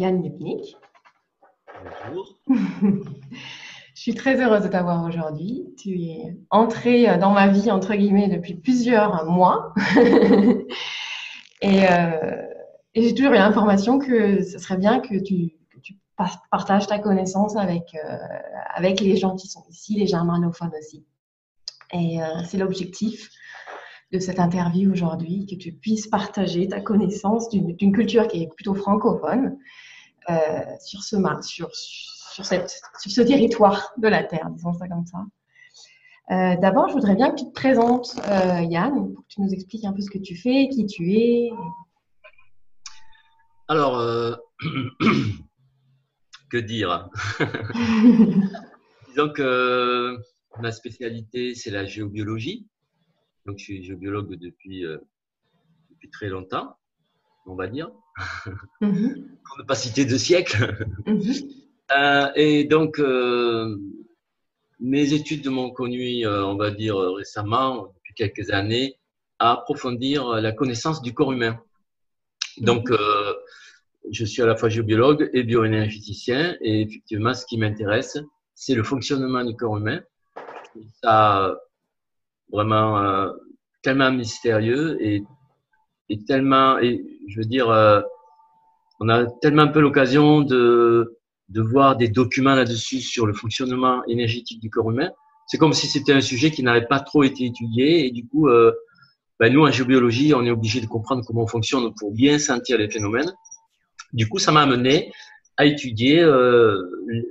Yann Lipnik. Bonjour. Je suis très heureuse de t'avoir aujourd'hui. Tu es entré dans ma vie, entre guillemets, depuis plusieurs mois. et, euh, et j'ai toujours eu l'information que ce serait bien que tu, que tu partages ta connaissance avec, euh, avec les gens qui sont ici, les germanophones aussi. Et euh, c'est l'objectif de cette interview aujourd'hui, que tu puisses partager ta connaissance d'une culture qui est plutôt francophone euh, sur, ce, sur, sur, cette, sur ce territoire de la Terre, disons ça comme ça. Euh, D'abord, je voudrais bien que tu te présentes, euh, Yann, pour que tu nous expliques un peu ce que tu fais, qui tu es. Alors, euh, que dire? Disons que ma spécialité, c'est la géobiologie. Donc, je suis géobiologue depuis, depuis très longtemps, on va dire. Mhm. Pour ne pas citer deux siècles. Mhm. Euh, et donc, euh, mes études m'ont conduit, euh, on va dire récemment, depuis quelques années, à approfondir la connaissance du corps humain. Donc, euh, je suis à la fois géobiologue et bioénergéticien, et effectivement, ce qui m'intéresse, c'est le fonctionnement du corps humain. Ça vraiment tellement mystérieux et, et tellement, et je veux dire, euh, on a tellement peu l'occasion de, de voir des documents là-dessus sur le fonctionnement énergétique du corps humain. C'est comme si c'était un sujet qui n'avait pas trop été étudié et du coup, euh, ben nous en géobiologie, on est obligé de comprendre comment on fonctionne pour bien sentir les phénomènes. Du coup, ça m'a amené à étudier euh,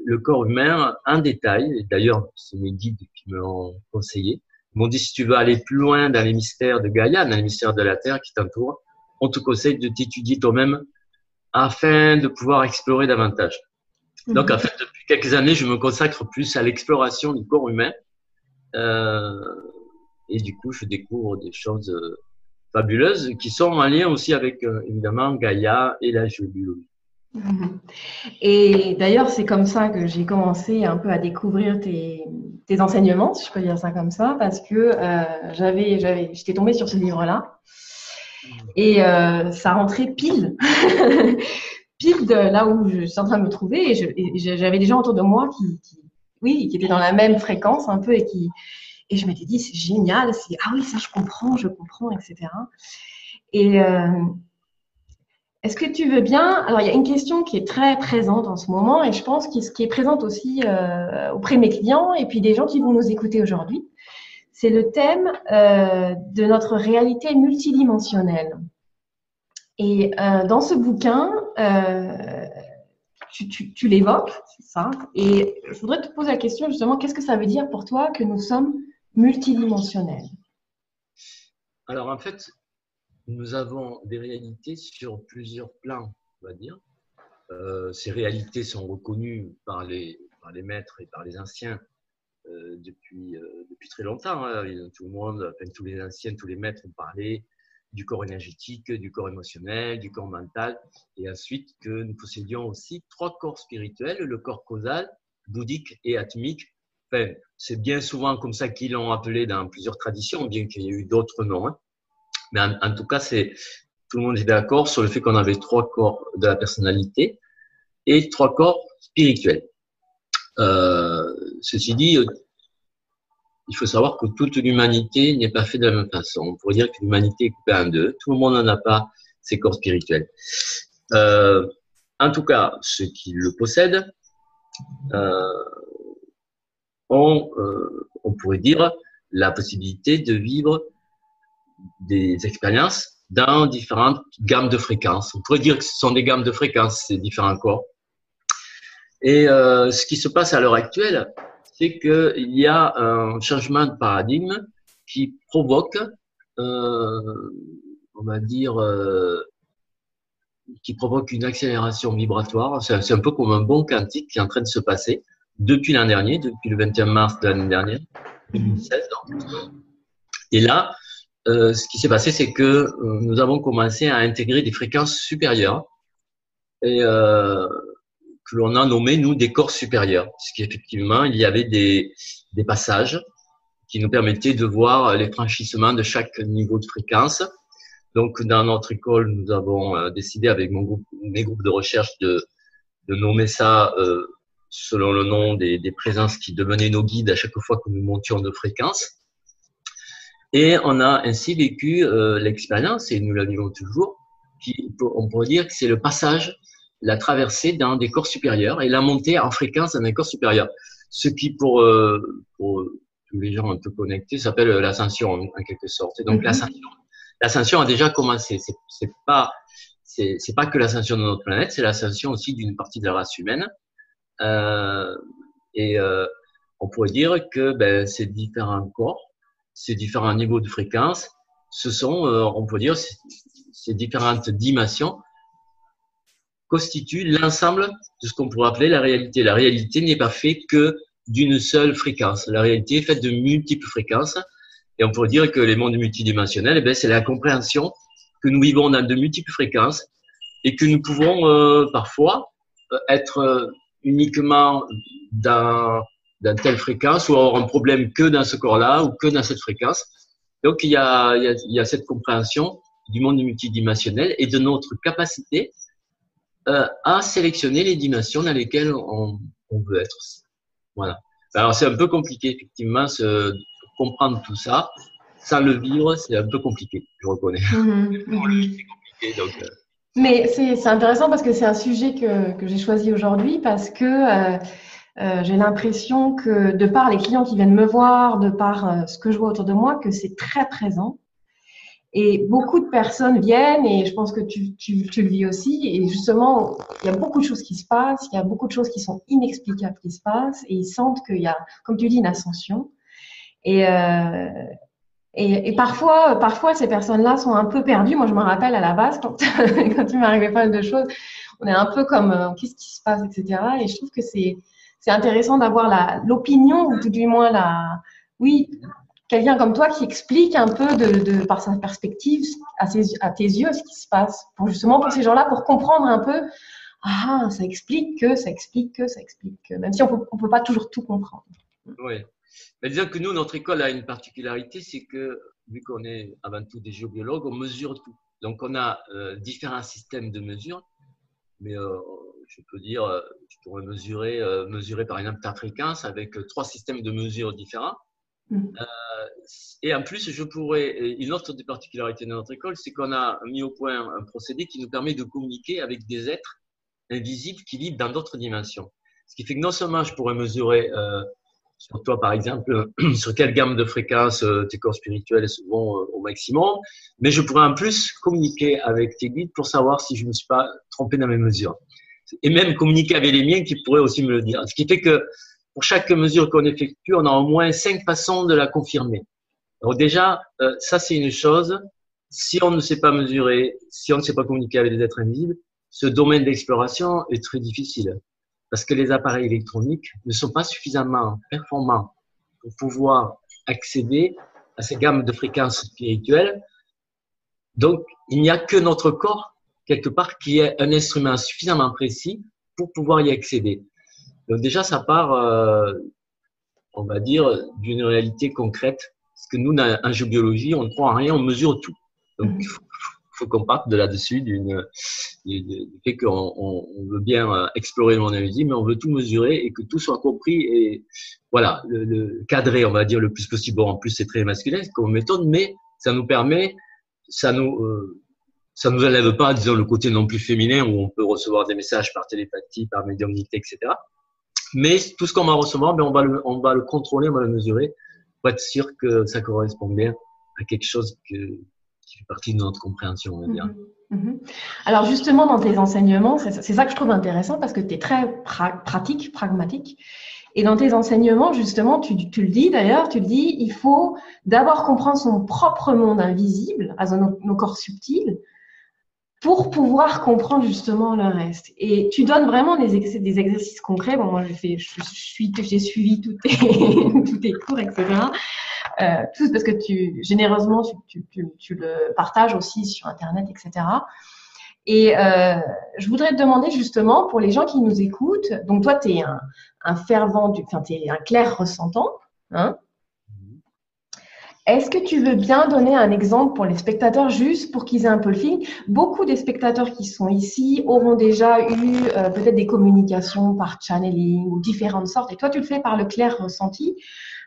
le corps humain en détail. D'ailleurs, c'est mes guides qui me l'ont conseillé. M'ont dit si tu veux aller plus loin dans les mystères de Gaïa, dans les mystères de la Terre qui t'entourent, on te conseille de t'étudier toi-même afin de pouvoir explorer davantage. Donc, en fait, depuis quelques années, je me consacre plus à l'exploration du corps humain. Euh, et du coup, je découvre des choses euh, fabuleuses qui sont en lien aussi avec, euh, évidemment, Gaïa et la géobiologie. Mhm. Et d'ailleurs, c'est comme ça que j'ai commencé un peu à découvrir tes, tes, enseignements, si je peux dire ça comme ça, parce que euh, j'avais, j'avais, j'étais tombée sur ce livre-là et euh, ça rentrait pile, pile de là où je suis en train de me trouver. Et, j'avais des gens autour de moi qui, qui, oui, qui étaient dans la même fréquence un peu et qui, et je m'étais dit c'est génial, c'est ah oui ça je comprends, je comprends, etc. Et euh, est-ce que tu veux bien? Alors, il y a une question qui est très présente en ce moment et je pense qui, qui est présente aussi euh, auprès de mes clients et puis des gens qui vont nous écouter aujourd'hui. C'est le thème euh, de notre réalité multidimensionnelle. Et euh, dans ce bouquin, tu l'évoques, c'est ça. Et je voudrais te poser la question justement, qu'est-ce que ça veut dire pour toi que nous sommes multidimensionnels? Alors, en fait, nous avons des réalités sur plusieurs plans, on va dire. Euh, ces réalités sont reconnues par les, par les maîtres et par les anciens euh, depuis, euh, depuis très longtemps. Hein. Tout le monde, tous les anciens, tous les maîtres ont parlé du corps énergétique, du corps émotionnel, du corps mental, et ensuite que nous possédions aussi trois corps spirituels, le corps causal, bouddhique et atmique. C'est bien souvent comme ça qu'ils l'ont appelé dans plusieurs traditions, bien qu'il y ait eu d'autres noms. Hein. Mais en, tout cas, c'est tout le monde est d'accord sur le fait qu'on avait trois corps de la personnalité et trois corps spirituels. Euh, ceci dit, il faut savoir que toute l'humanité n'est pas faite de la même façon. On pourrait dire que l'humanité est coupée en deux. Tout le monde n'en a pas ses corps spirituels. Euh, en tout cas, ceux qui le possèdent euh, ont, euh, on pourrait dire, la possibilité de vivre des expériences dans différentes gammes de fréquences. On pourrait dire que ce sont des gammes de fréquences, ces différents corps. Et euh, ce qui se passe à l'heure actuelle, c'est qu'il y a un changement de paradigme qui provoque, euh, on va dire, euh, qui provoque une accélération vibratoire. C'est un peu comme un bon quantique qui est en train de se passer depuis l'an dernier, depuis le 21 mars de l'année dernière, 2016. Donc. Et là, euh, ce qui s'est passé, c'est que euh, nous avons commencé à intégrer des fréquences supérieures et euh, que l'on a nommé, nous, des corps supérieurs. Parce qu'effectivement, il y avait des, des passages qui nous permettaient de voir les franchissements de chaque niveau de fréquence Donc, dans notre école, nous avons euh, décidé avec mon groupe, mes groupes de recherche de, de nommer ça euh, selon le nom des, des, présences qui devenaient nos guides à chaque fois que nous montions de fréquence. Et on a ainsi vécu euh, l'expérience, et nous la vivons toujours, qui, on pourrait dire que c'est le passage, la traversée dans des corps supérieurs et la montée en fréquence dans un corps supérieur. Ce qui, pour, euh, pour tous les gens un peu connectés, s'appelle l'ascension en, quelque sorte. Et donc, mm-hmm. l'ascension l'ascension a déjà commencé. C'est, pas, c'est, c'est pas que l'ascension de notre planète, c'est l'ascension aussi d'une partie de la race humaine. Euh, et euh, on pourrait dire que ben, ces différents corps, ces différents niveaux de fréquence, ce sont, euh, on peut dire, ces différentes dimensions constituent l'ensemble de ce qu'on pourrait appeler la réalité. La réalité n'est pas faite que d'une seule fréquence. La réalité est faite de multiples fréquences et on pourrait dire que les mondes multidimensionnels, eh ben, c'est la compréhension que nous vivons dans de multiples fréquences et que nous pouvons euh, parfois euh, être uniquement dans, dans telle fréquence ou avoir un problème que dans ce corps-là ou que dans cette fréquence. Donc il y a, il y a, il y a cette compréhension du monde multidimensionnel et de notre capacité euh, à sélectionner les dimensions dans lesquelles on, on veut être. Voilà. Alors c'est un peu compliqué effectivement ce, comprendre tout ça, sans le vivre, c'est un peu compliqué, je reconnais. Mhm, mhm. Euh. Mais c'est intéressant parce que c'est un sujet que, que j'ai choisi aujourd'hui parce que euh, euh, j'ai l'impression que de par les clients qui viennent me voir, de par ce que je vois autour de moi, que c'est très présent. Et beaucoup de personnes viennent, et je pense que tu, le vis aussi, et justement, il y a beaucoup de choses qui se passent, il y a beaucoup de choses qui sont inexplicables qui se passent, et ils sentent qu'il y a, comme tu dis, une ascension. Et, euh, et, parfois, parfois, ces personnes-là sont un peu perdues. Moi, je me rappelle à la base, quand, quand il m'arrivait pas mal de choses, on est un peu comme euh, qu'est-ce qui se passe, etc. Et je trouve que c'est c'est intéressant d'avoir l'opinion ou tout du moins la oui quelqu'un comme toi qui explique un peu par sa perspective à, tes yeux ce qui se passe pour justement pour ces gens-là pour comprendre un peu ah ça explique que ça explique que ça explique que même si on on peut pas toujours tout comprendre. Oui. Mais disons que nous, notre école a une particularité, c'est que, vu qu'on est avant tout des géobiologues, on mesure tout. Donc, on a euh, différents systèmes de mesure, mais euh, je peux dire, euh, je pourrais mesurer, mesurer par exemple ta fréquence avec trois systèmes de mesure différents. Mm. et en plus, je pourrais, une autre des particularités de notre école, c'est qu'on a mis au point un procédé qui nous permet de communiquer avec des êtres invisibles qui vivent dans d'autres dimensions. Ce qui fait que non seulement je pourrais mesurer sur toi, par exemple, sur quelle gamme de fréquences euh, tes corps spirituels sont euh, au maximum. Mais je pourrais en plus communiquer avec tes guides pour savoir si je ne me suis pas trompé dans mes mesures. Et même communiquer avec les miens qui pourraient aussi me le dire. Ce qui fait que pour chaque mesure qu'on effectue, on a au moins cinq façons de la confirmer. Alors déjà, euh, ça c'est une chose. Si on ne sait pas mesurer, si on ne sait pas communiquer avec des êtres invisibles, ce domaine d'exploration est très difficile parce que les appareils électroniques ne sont pas suffisamment performants pour pouvoir accéder à ces gammes de fréquences spirituelles. Donc, il n'y a que notre corps, quelque part, qui est un instrument suffisamment précis pour pouvoir y accéder. Donc déjà, ça part, euh, on va dire, d'une réalité concrète. Parce que nous, en géobiologie, on ne croit en rien, on mesure tout. Donc, il faut faut qu'on parte de là-dessus, d'une, du fait qu'on on, veut bien euh, explorer le monde invisible, mais on veut tout mesurer et que tout soit compris et voilà, le, le cadré, on va dire le plus possible. Bon, en plus, c'est très masculin comme méthode, mais ça nous permet, ça nous, euh, ça nous enlève pas, disons, le côté non plus féminin où on peut recevoir des messages par télépathie, par médiumnité, etc. Mais tout ce qu'on va recevoir, ben on va le, contrôler, on va le mesurer pour être sûr que ça correspond bien à quelque chose qui fait partie de notre compréhension, on va dire. Mhm. Mhm. Alors justement, dans tes enseignements, c'est ça que je trouve intéressant parce que tu es très pratique, pragmatique. Et dans tes enseignements, justement, tu, tu le dis d'ailleurs, tu le dis, il faut d'abord comprendre son propre monde invisible, à nos, nos corps subtils, pour pouvoir comprendre justement le reste. Et tu donnes vraiment des, des exercices concrets. Bon, moi, j'ai je, suis, j'ai suivi tous tes, tous tes cours, etc. Euh, tout parce que tu, généreusement, tu, tu, tu, le partages aussi sur Internet, etc. Et euh, je voudrais te demander justement, pour les gens qui nous écoutent, donc toi, tu es un, un fervent, enfin, tu es un clair ressentant, hein Est-ce que tu veux bien donner un exemple pour les spectateurs, juste pour qu'ils aient un peu le feeling? Beaucoup des spectateurs qui sont ici auront déjà eu euh, peut-être des communications par channeling ou différentes sortes, et toi, tu le fais par le clair ressenti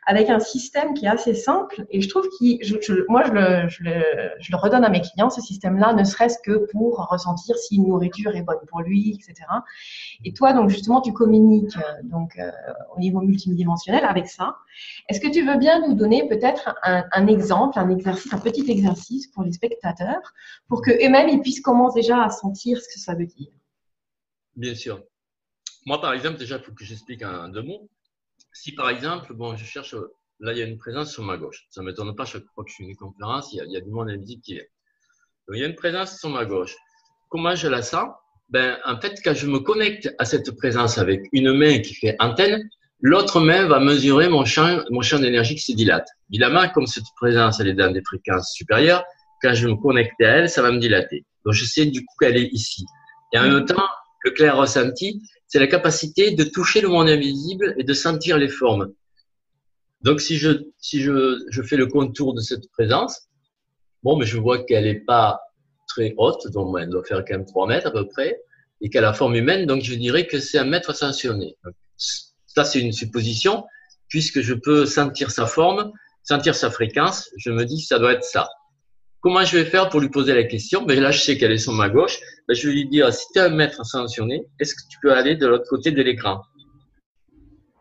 avec un système qui est assez simple. Et je trouve que moi, je le, redonne à mes clients, ce système-là, ne serait-ce que pour ressentir si une nourriture est bonne pour lui, etc. Et toi, donc justement, tu communiques euh, donc euh, au niveau multidimensionnel avec ça. Est-ce que tu veux bien nous donner peut-être un, un, exemple, un exercice, un petit exercice pour les spectateurs, pour que eux-mêmes ils puissent commencer déjà à sentir ce que ça veut dire? Bien sûr. Moi, par exemple, déjà, il faut que j'explique un deux mots si par exemple, bon, je cherche, là, il y a une présence sur ma gauche. Ça ne m'étonne pas chaque fois que je fais une conférence, il y a, il y a du monde invisible qui est. Donc, il y a une présence sur ma gauche. Comment je la sens? Ben, En fait, quand je me connecte à cette présence avec une main qui fait antenne, l'autre main va mesurer mon champ, mon champ d'énergie qui se dilate. Évidemment, comme cette présence, elle est dans des fréquences supérieures, quand je me connecte à elle, ça va me dilater. Donc, je sais du coup qu'elle est ici. Et en même temps, le clair ressenti, c'est la capacité de toucher le monde invisible et de sentir les formes. Donc, si je, si je, je fais le contour de cette présence, bon, mais je vois qu'elle n'est pas très haute, donc elle doit faire quand même 3 mètres à peu près, et qu'elle a la forme humaine, donc je dirais que c'est un mètre ascensionné. ça, c'est une supposition, puisque je peux sentir sa forme, sentir sa fréquence, je me dis que ça doit être ça. Comment je vais faire pour lui poser la question? Ben Là, je sais qu'elle est sur ma gauche. Ben, je vais lui dire, si tu es un maître ascensionné, est-ce que tu peux aller de l'autre côté de l'écran?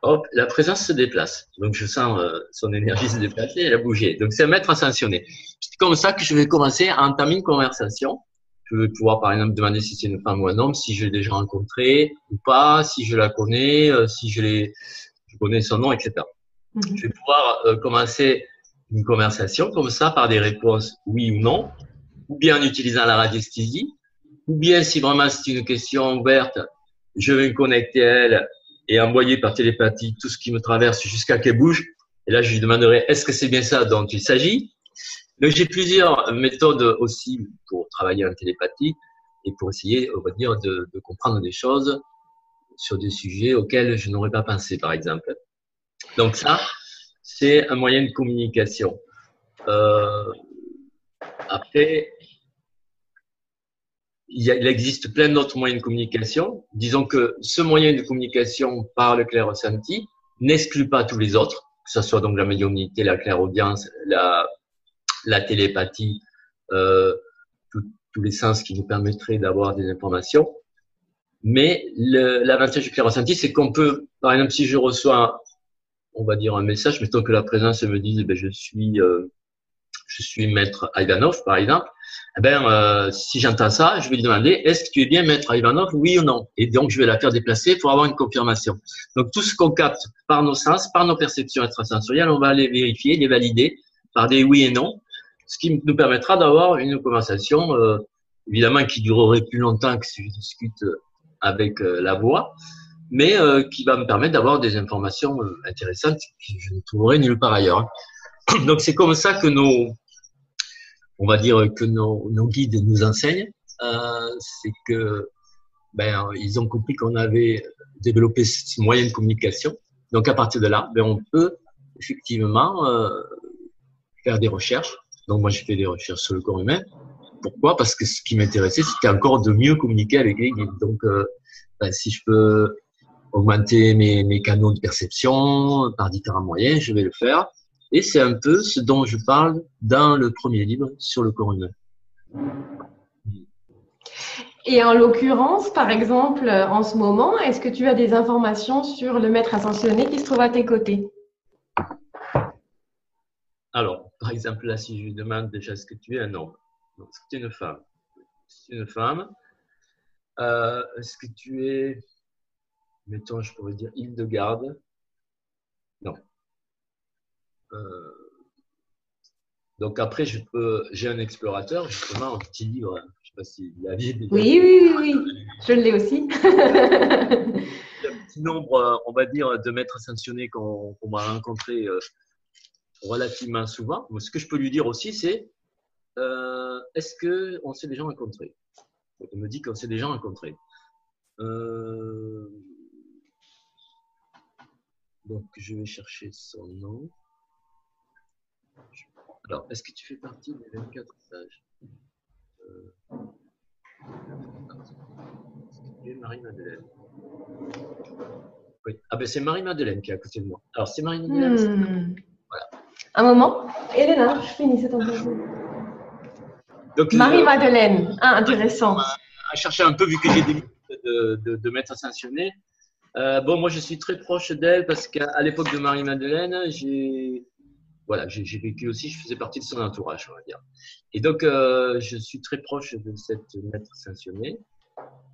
Hop, la présence se déplace. Donc, je sens euh, son énergie se déplacer, elle a bougé. Donc, c'est un maître ascensionné. C'est comme ça que je vais commencer à entamer une conversation. Je vais pouvoir, par exemple, demander si c'est une femme ou un homme, si je l'ai déjà rencontré ou pas, si je la connais, euh, si je, je connais son nom, etc. Mm-hmm. Je vais pouvoir euh, commencer une conversation comme ça par des réponses oui ou non, ou bien en utilisant la radiesthésie, ou bien si vraiment c'est une question ouverte, je vais me connecter à elle et envoyer par télépathie tout ce qui me traverse jusqu'à qu'elle bouge. Et là, je lui demanderai est-ce que c'est bien ça dont il s'agit? Donc, j'ai plusieurs méthodes aussi pour travailler en télépathie et pour essayer, de, de comprendre des choses sur des sujets auxquels je n'aurais pas pensé, par exemple. Donc ça, c'est un moyen de communication. Euh, après, il, existe plein d'autres moyens de communication. Disons que ce moyen de communication par le clair ressenti n'exclut pas tous les autres, que ce soit donc la médiumnité, la clairaudience, la, la télépathie, euh, tous les sens qui nous permettraient d'avoir des informations. Mais l'avantage du clair ressenti, c'est qu'on peut, par exemple, si je reçois on va dire un message, mettons que la présence me dise, ben, je suis, euh, je suis maître Ivanov, par exemple. Eh ben, euh, si j'entends ça, je vais lui demander, est-ce que tu es bien maître Ivanov, oui ou non? Et donc, je vais la faire déplacer pour avoir une confirmation. Donc, tout ce qu'on capte par nos sens, par nos perceptions extrasensorielles, on va les vérifier, les valider par des oui et non, ce qui nous permettra d'avoir une conversation, euh, évidemment, qui durerait plus longtemps que si je discute avec la voix, mais euh, qui va me permettre d'avoir des informations euh, intéressantes que je ne trouverai nulle part ailleurs. Donc c'est comme ça que nos, on va dire que nos, guides nous enseignent, euh, c'est que ben ils ont compris qu'on avait développé ce moyen de communication. Donc à partir de là, ben on peut effectivement faire des recherches. Donc moi j'ai fait des recherches sur le corps humain. Pourquoi? Parce que ce qui m'intéressait, c'était encore de mieux communiquer avec les guides. Donc ben, si je peux augmenter mes, mes canaux de perception par différents moyens, je vais le faire. Et c'est un peu ce dont je parle dans le premier livre sur le corps humain. Et en l'occurrence, par exemple, en ce moment, est-ce que tu as des informations sur le maître ascensionné qui se trouve à tes côtés? Alors, par exemple, là, si je lui demande déjà ce que tu es un homme, c'est une femme. C'est une femme. Euh, est-ce que tu es mettons, je pourrais dire île de garde. Non. Euh, donc après, je peux, j'ai un explorateur, justement, un petit livre, je ne sais pas si la vie Oui, oui, oui, oui, je l'ai aussi. Il y a un petit nombre, euh, on va dire, de maîtres sanctionnés qu'on m'a rencontré euh, relativement souvent. ce que je peux lui dire aussi, c'est est-ce qu'on s'est déjà rencontré Il me dit qu'on s'est déjà rencontré. Euh, donc, je vais chercher son nom. Alors, est-ce que tu fais partie des 24 sages? Euh, Marie-Madeleine. Oui. Ah ben c'est Marie-Madeleine qui est à côté de moi. Alors c'est Marie-Madeleine. Hmm. Voilà. Un moment. Elena, je finis cette interview. Marie-Madeleine. Ah, intéressant. À chercher un peu, vu que j'ai des de, de, de maître sanctionné. Euh, bon, moi, je suis très proche d'elle parce qu'à l'époque de Marie-Madeleine, j'ai voilà, j'ai vécu aussi, je faisais partie de son entourage, on va dire. Et donc, euh, je suis très proche de cette maître sanctionnée.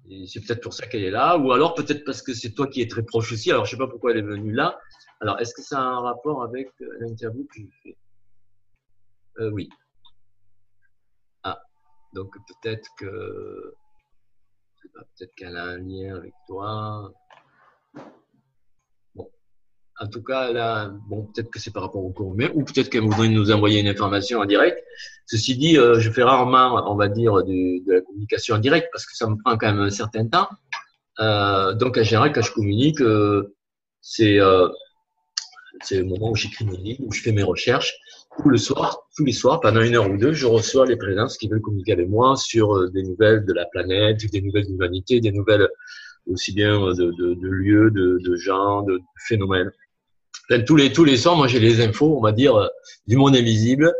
Et c'est peut-être pour ça qu'elle est là, ou alors peut-être parce que c'est toi qui es très proche aussi. Alors, je sais pas pourquoi elle est venue là. Alors, est-ce que ça a un rapport avec l'interview que je fais euh, Oui. Ah, donc peut-être que peut-être qu'elle a un lien avec toi. En tout cas, là, bon, peut-être que c'est par rapport au cours mais ou peut-être qu'elle voudrait nous envoyer une information en direct. Ceci dit, euh, je fais rarement, on va dire, de la communication en direct parce que ça me prend quand même un certain temps. Euh, donc, en général, quand je communique, euh, c'est c'est le moment où j'écris mes livres, où je fais mes recherches. Le soir, tous les soirs, pendant une heure ou deux, je reçois les présences qui veulent communiquer avec moi sur des nouvelles de la planète, des nouvelles de l'humanité, des nouvelles aussi bien de lieux, de, de, gens, de, phénomènes. Enfin, tous les tous les soirs, moi j'ai les infos, on va dire, euh, du monde invisible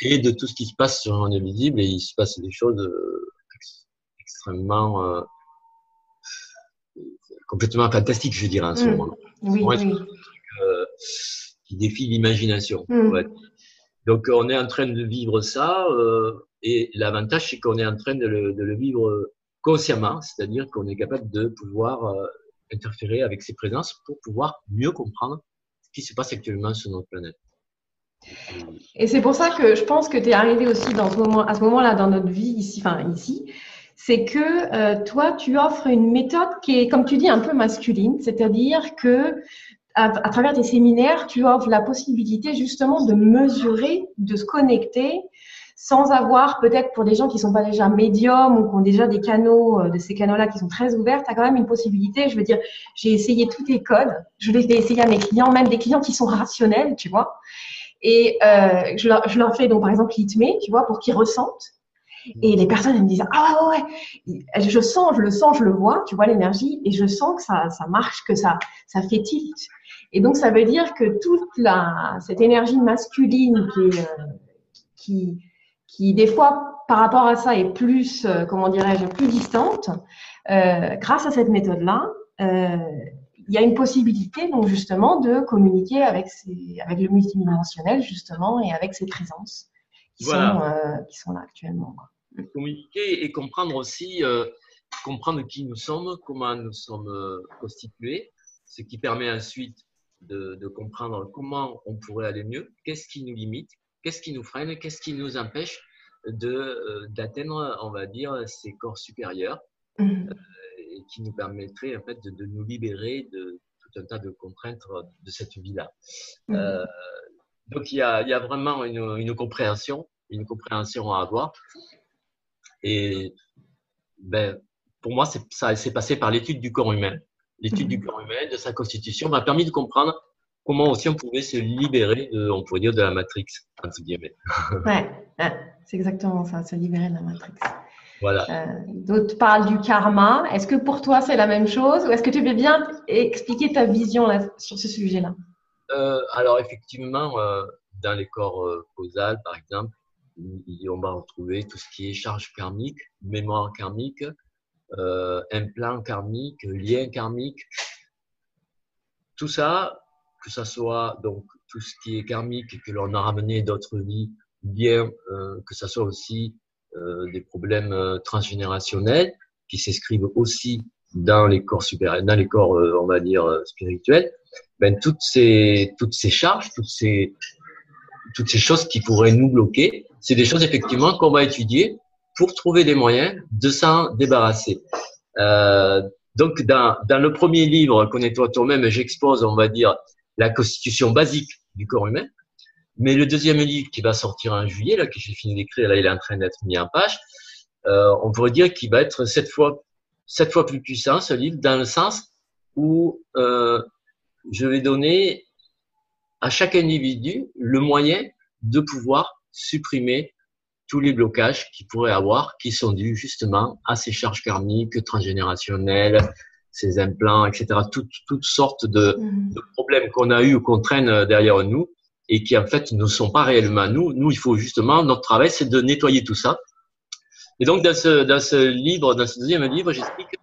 et de tout ce qui se passe sur le monde invisible. Et il se passe des choses euh, extrêmement complètement fantastiques, je dirais, en ce mmh. moment. Oui, oui qui défie l'imagination. Hmm. Donc on est en train de vivre ça euh, et l'avantage c'est qu'on est en train de le, de le vivre consciemment, c'est-à-dire qu'on est capable de pouvoir euh, interférer avec ces présences pour pouvoir mieux comprendre qui se passe actuellement sur notre planète. Et c'est pour ça que je pense que tu es arrivé aussi à ce moment-là dans notre vie ici, c'est que euh, toi, tu offres une méthode qui est, comme tu dis, un peu masculine, c'est-à-dire que à, travers tes séminaires, tu offres la possibilité justement de mesurer, de se connecter sans avoir peut-être pour des gens qui sont pas déjà médiums ou qui ont déjà des canaux euh, de ces canaux-là qui sont très ouverts, tu as quand même une possibilité. Je veux dire, j'ai essayé tous tes codes, je les ai essayés à mes clients, même des clients qui sont rationnels, tu vois. Et euh, je, leur, fais donc par exemple l'ITME, tu vois, pour qu'ils ressentent. Et les personnes elles me disent ah ouais, ouais, je sens, je le sens, je le vois, tu vois l'énergie, et je sens que ça, ça marche, que ça, ça fait tilt. Et donc, ça veut dire que toute la, cette énergie masculine qui, euh, qui, qui, des fois, par rapport à ça, est plus, euh, comment dirais-je, plus distante, euh, grâce à cette méthode-là, euh, il y a une possibilité, donc, justement, de communiquer avec, ces, avec le multidimensionnel, justement, et avec ces présences qui, sont, euh, qui sont là actuellement. Communiquer et comprendre aussi, comprendre qui nous sommes, comment nous sommes constitués, ce qui permet ensuite de, comprendre comment on pourrait aller mieux, qu'est-ce qui nous limite, qu'est-ce qui nous freine, qu'est-ce qui nous empêche de euh, d'atteindre, on va dire, ces corps supérieurs mmh. euh, et qui nous permettrait en fait de, nous libérer de tout un tas de contraintes de cette vie-là. Mmh. Euh, donc il y a, il y a vraiment une, une, compréhension, une compréhension à avoir. Et ben, pour moi, ça s'est passé par l'étude du corps humain l'étude du mhm. corps humain, de sa constitution, m'a permis de comprendre comment aussi on pouvait se libérer, de, on pourrait dire, de la matrix, entre guillemets. Ouais, c'est exactement ça, se libérer de la matrix. Voilà. Euh, D'autres parlent du karma. Est-ce que pour toi c'est la même chose ou est-ce que tu veux bien expliquer ta vision là, sur ce sujet-là? Euh, Alors effectivement, euh, dans les corps causales, par exemple, on va retrouver tout ce qui est charge karmique, mémoire karmique, plan karmique, lien karmique. Tout ça, que ça soit donc tout ce qui est karmique que l'on a ramené d'autres vies, bien euh, que ça soit aussi euh, des problèmes euh, transgénérationnels qui s'escrivent aussi dans les corps supérieurs, dans les corps, on va dire spirituels. Ben toutes ces toutes ces charges, toutes ces toutes ces choses qui pourraient nous bloquer, c'est des choses effectivement qu'on va étudier pour trouver des moyens de s'en débarrasser. Donc, dans, dans, le premier livre, Connais-toi toi-même, j'expose, on va dire, la constitution basique du corps humain. Mais le deuxième livre qui va sortir en juillet, là, que j'ai fini d'écrire, là, il est en train d'être mis en page, euh, on pourrait dire qu'il va être sept fois, sept fois plus puissant, ce livre, dans le sens où euh, je vais donner à chaque individu le moyen de pouvoir supprimer tous les blocages qu'il pourrait avoir, qui sont dus justement à ces charges karmiques transgénérationnelles, ces implants, etc. Toutes, toutes sortes de, mhm. de problèmes qu'on a eu ou qu'on traîne derrière nous et qui en fait ne sont pas réellement nous. Nous, il faut justement, notre travail, c'est de nettoyer tout ça. Et donc, dans ce, dans ce livre, dans ce deuxième livre, j'explique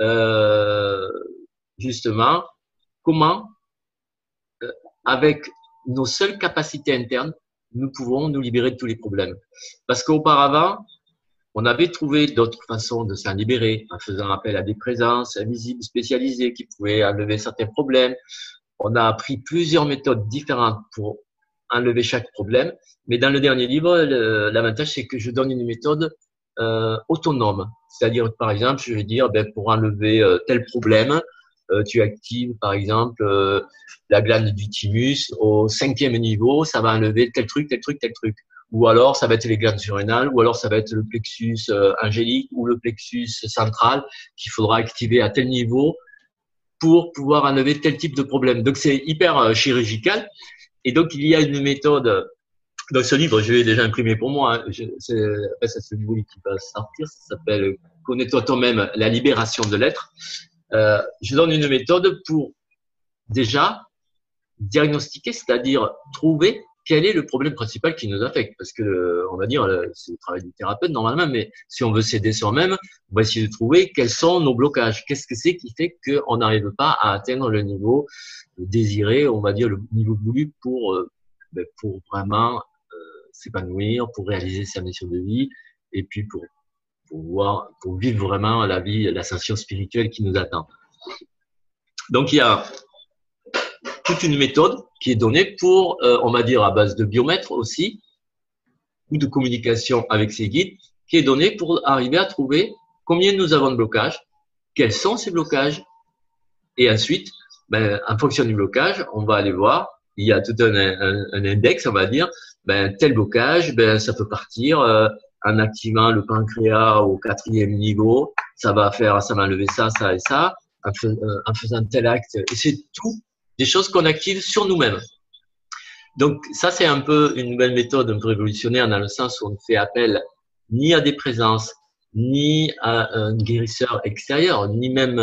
euh, justement comment, euh, avec nos seules capacités internes, nous pouvons nous libérer de tous les problèmes. Parce qu'auparavant, on avait trouvé d'autres façons de s'en libérer en faisant appel à des présences invisibles spécialisées qui pouvaient enlever certains problèmes. On a appris plusieurs méthodes différentes pour enlever chaque problème. Mais dans le dernier livre, l'avantage, c'est que je donne une méthode euh, autonome. C'est-à-dire, par exemple, je vais dire, ben, pour enlever euh, tel problème, euh, tu actives, par exemple, la glande du thymus au cinquième niveau, ça va enlever tel truc, tel truc, tel truc. Ou alors, ça va être les glandes surrénales, ou alors ça va être le plexus angélique ou le plexus central qu'il faudra activer à tel niveau pour pouvoir enlever tel type de problème. Donc, c'est hyper chirurgical. Et donc, il y a une méthode. Dans ce livre, je l'ai déjà imprimé pour moi. Hein. C'est celui qui va sortir. Ça s'appelle Connais-toi toi-même, la libération de l'être. Euh, je donne une méthode pour déjà diagnostiquer, c'est-à-dire trouver quel est le problème principal qui nous affecte? Parce que, euh, on va dire, euh, c'est le travail du thérapeute normalement, mais si on veut s'aider soi-même, on va essayer de trouver quels sont nos blocages. Qu'est-ce que c'est qui fait qu'on n'arrive pas à atteindre le niveau désiré, on va dire le niveau voulu pour, euh, ben, pour vraiment s'épanouir, pour réaliser sa mission de vie et puis pour, pour, voir, pour vivre vraiment la vie, l'ascension spirituelle qui nous attend. Donc il y a toute une méthode qui est donnée pour, euh, on va dire, à base de biomètres aussi, ou de communication avec ces guides, qui est donnée pour arriver à trouver combien nous avons de blocages, quels sont ces blocages, et ensuite, ben, en fonction du blocage, on va aller voir, il y a tout un, index, on va dire, ben, tel blocage, ben, ça peut partir euh, en activant le pancréas au quatrième niveau, ça va faire, ça va lever ça, ça et ça, en, euh, en faisant tel acte. Et c'est tout des choses qu'on active sur nous-mêmes. Donc ça, c'est un peu une nouvelle méthode un peu révolutionnaire dans le sens où on ne fait appel ni à des présences, ni à un guérisseur extérieur, ni même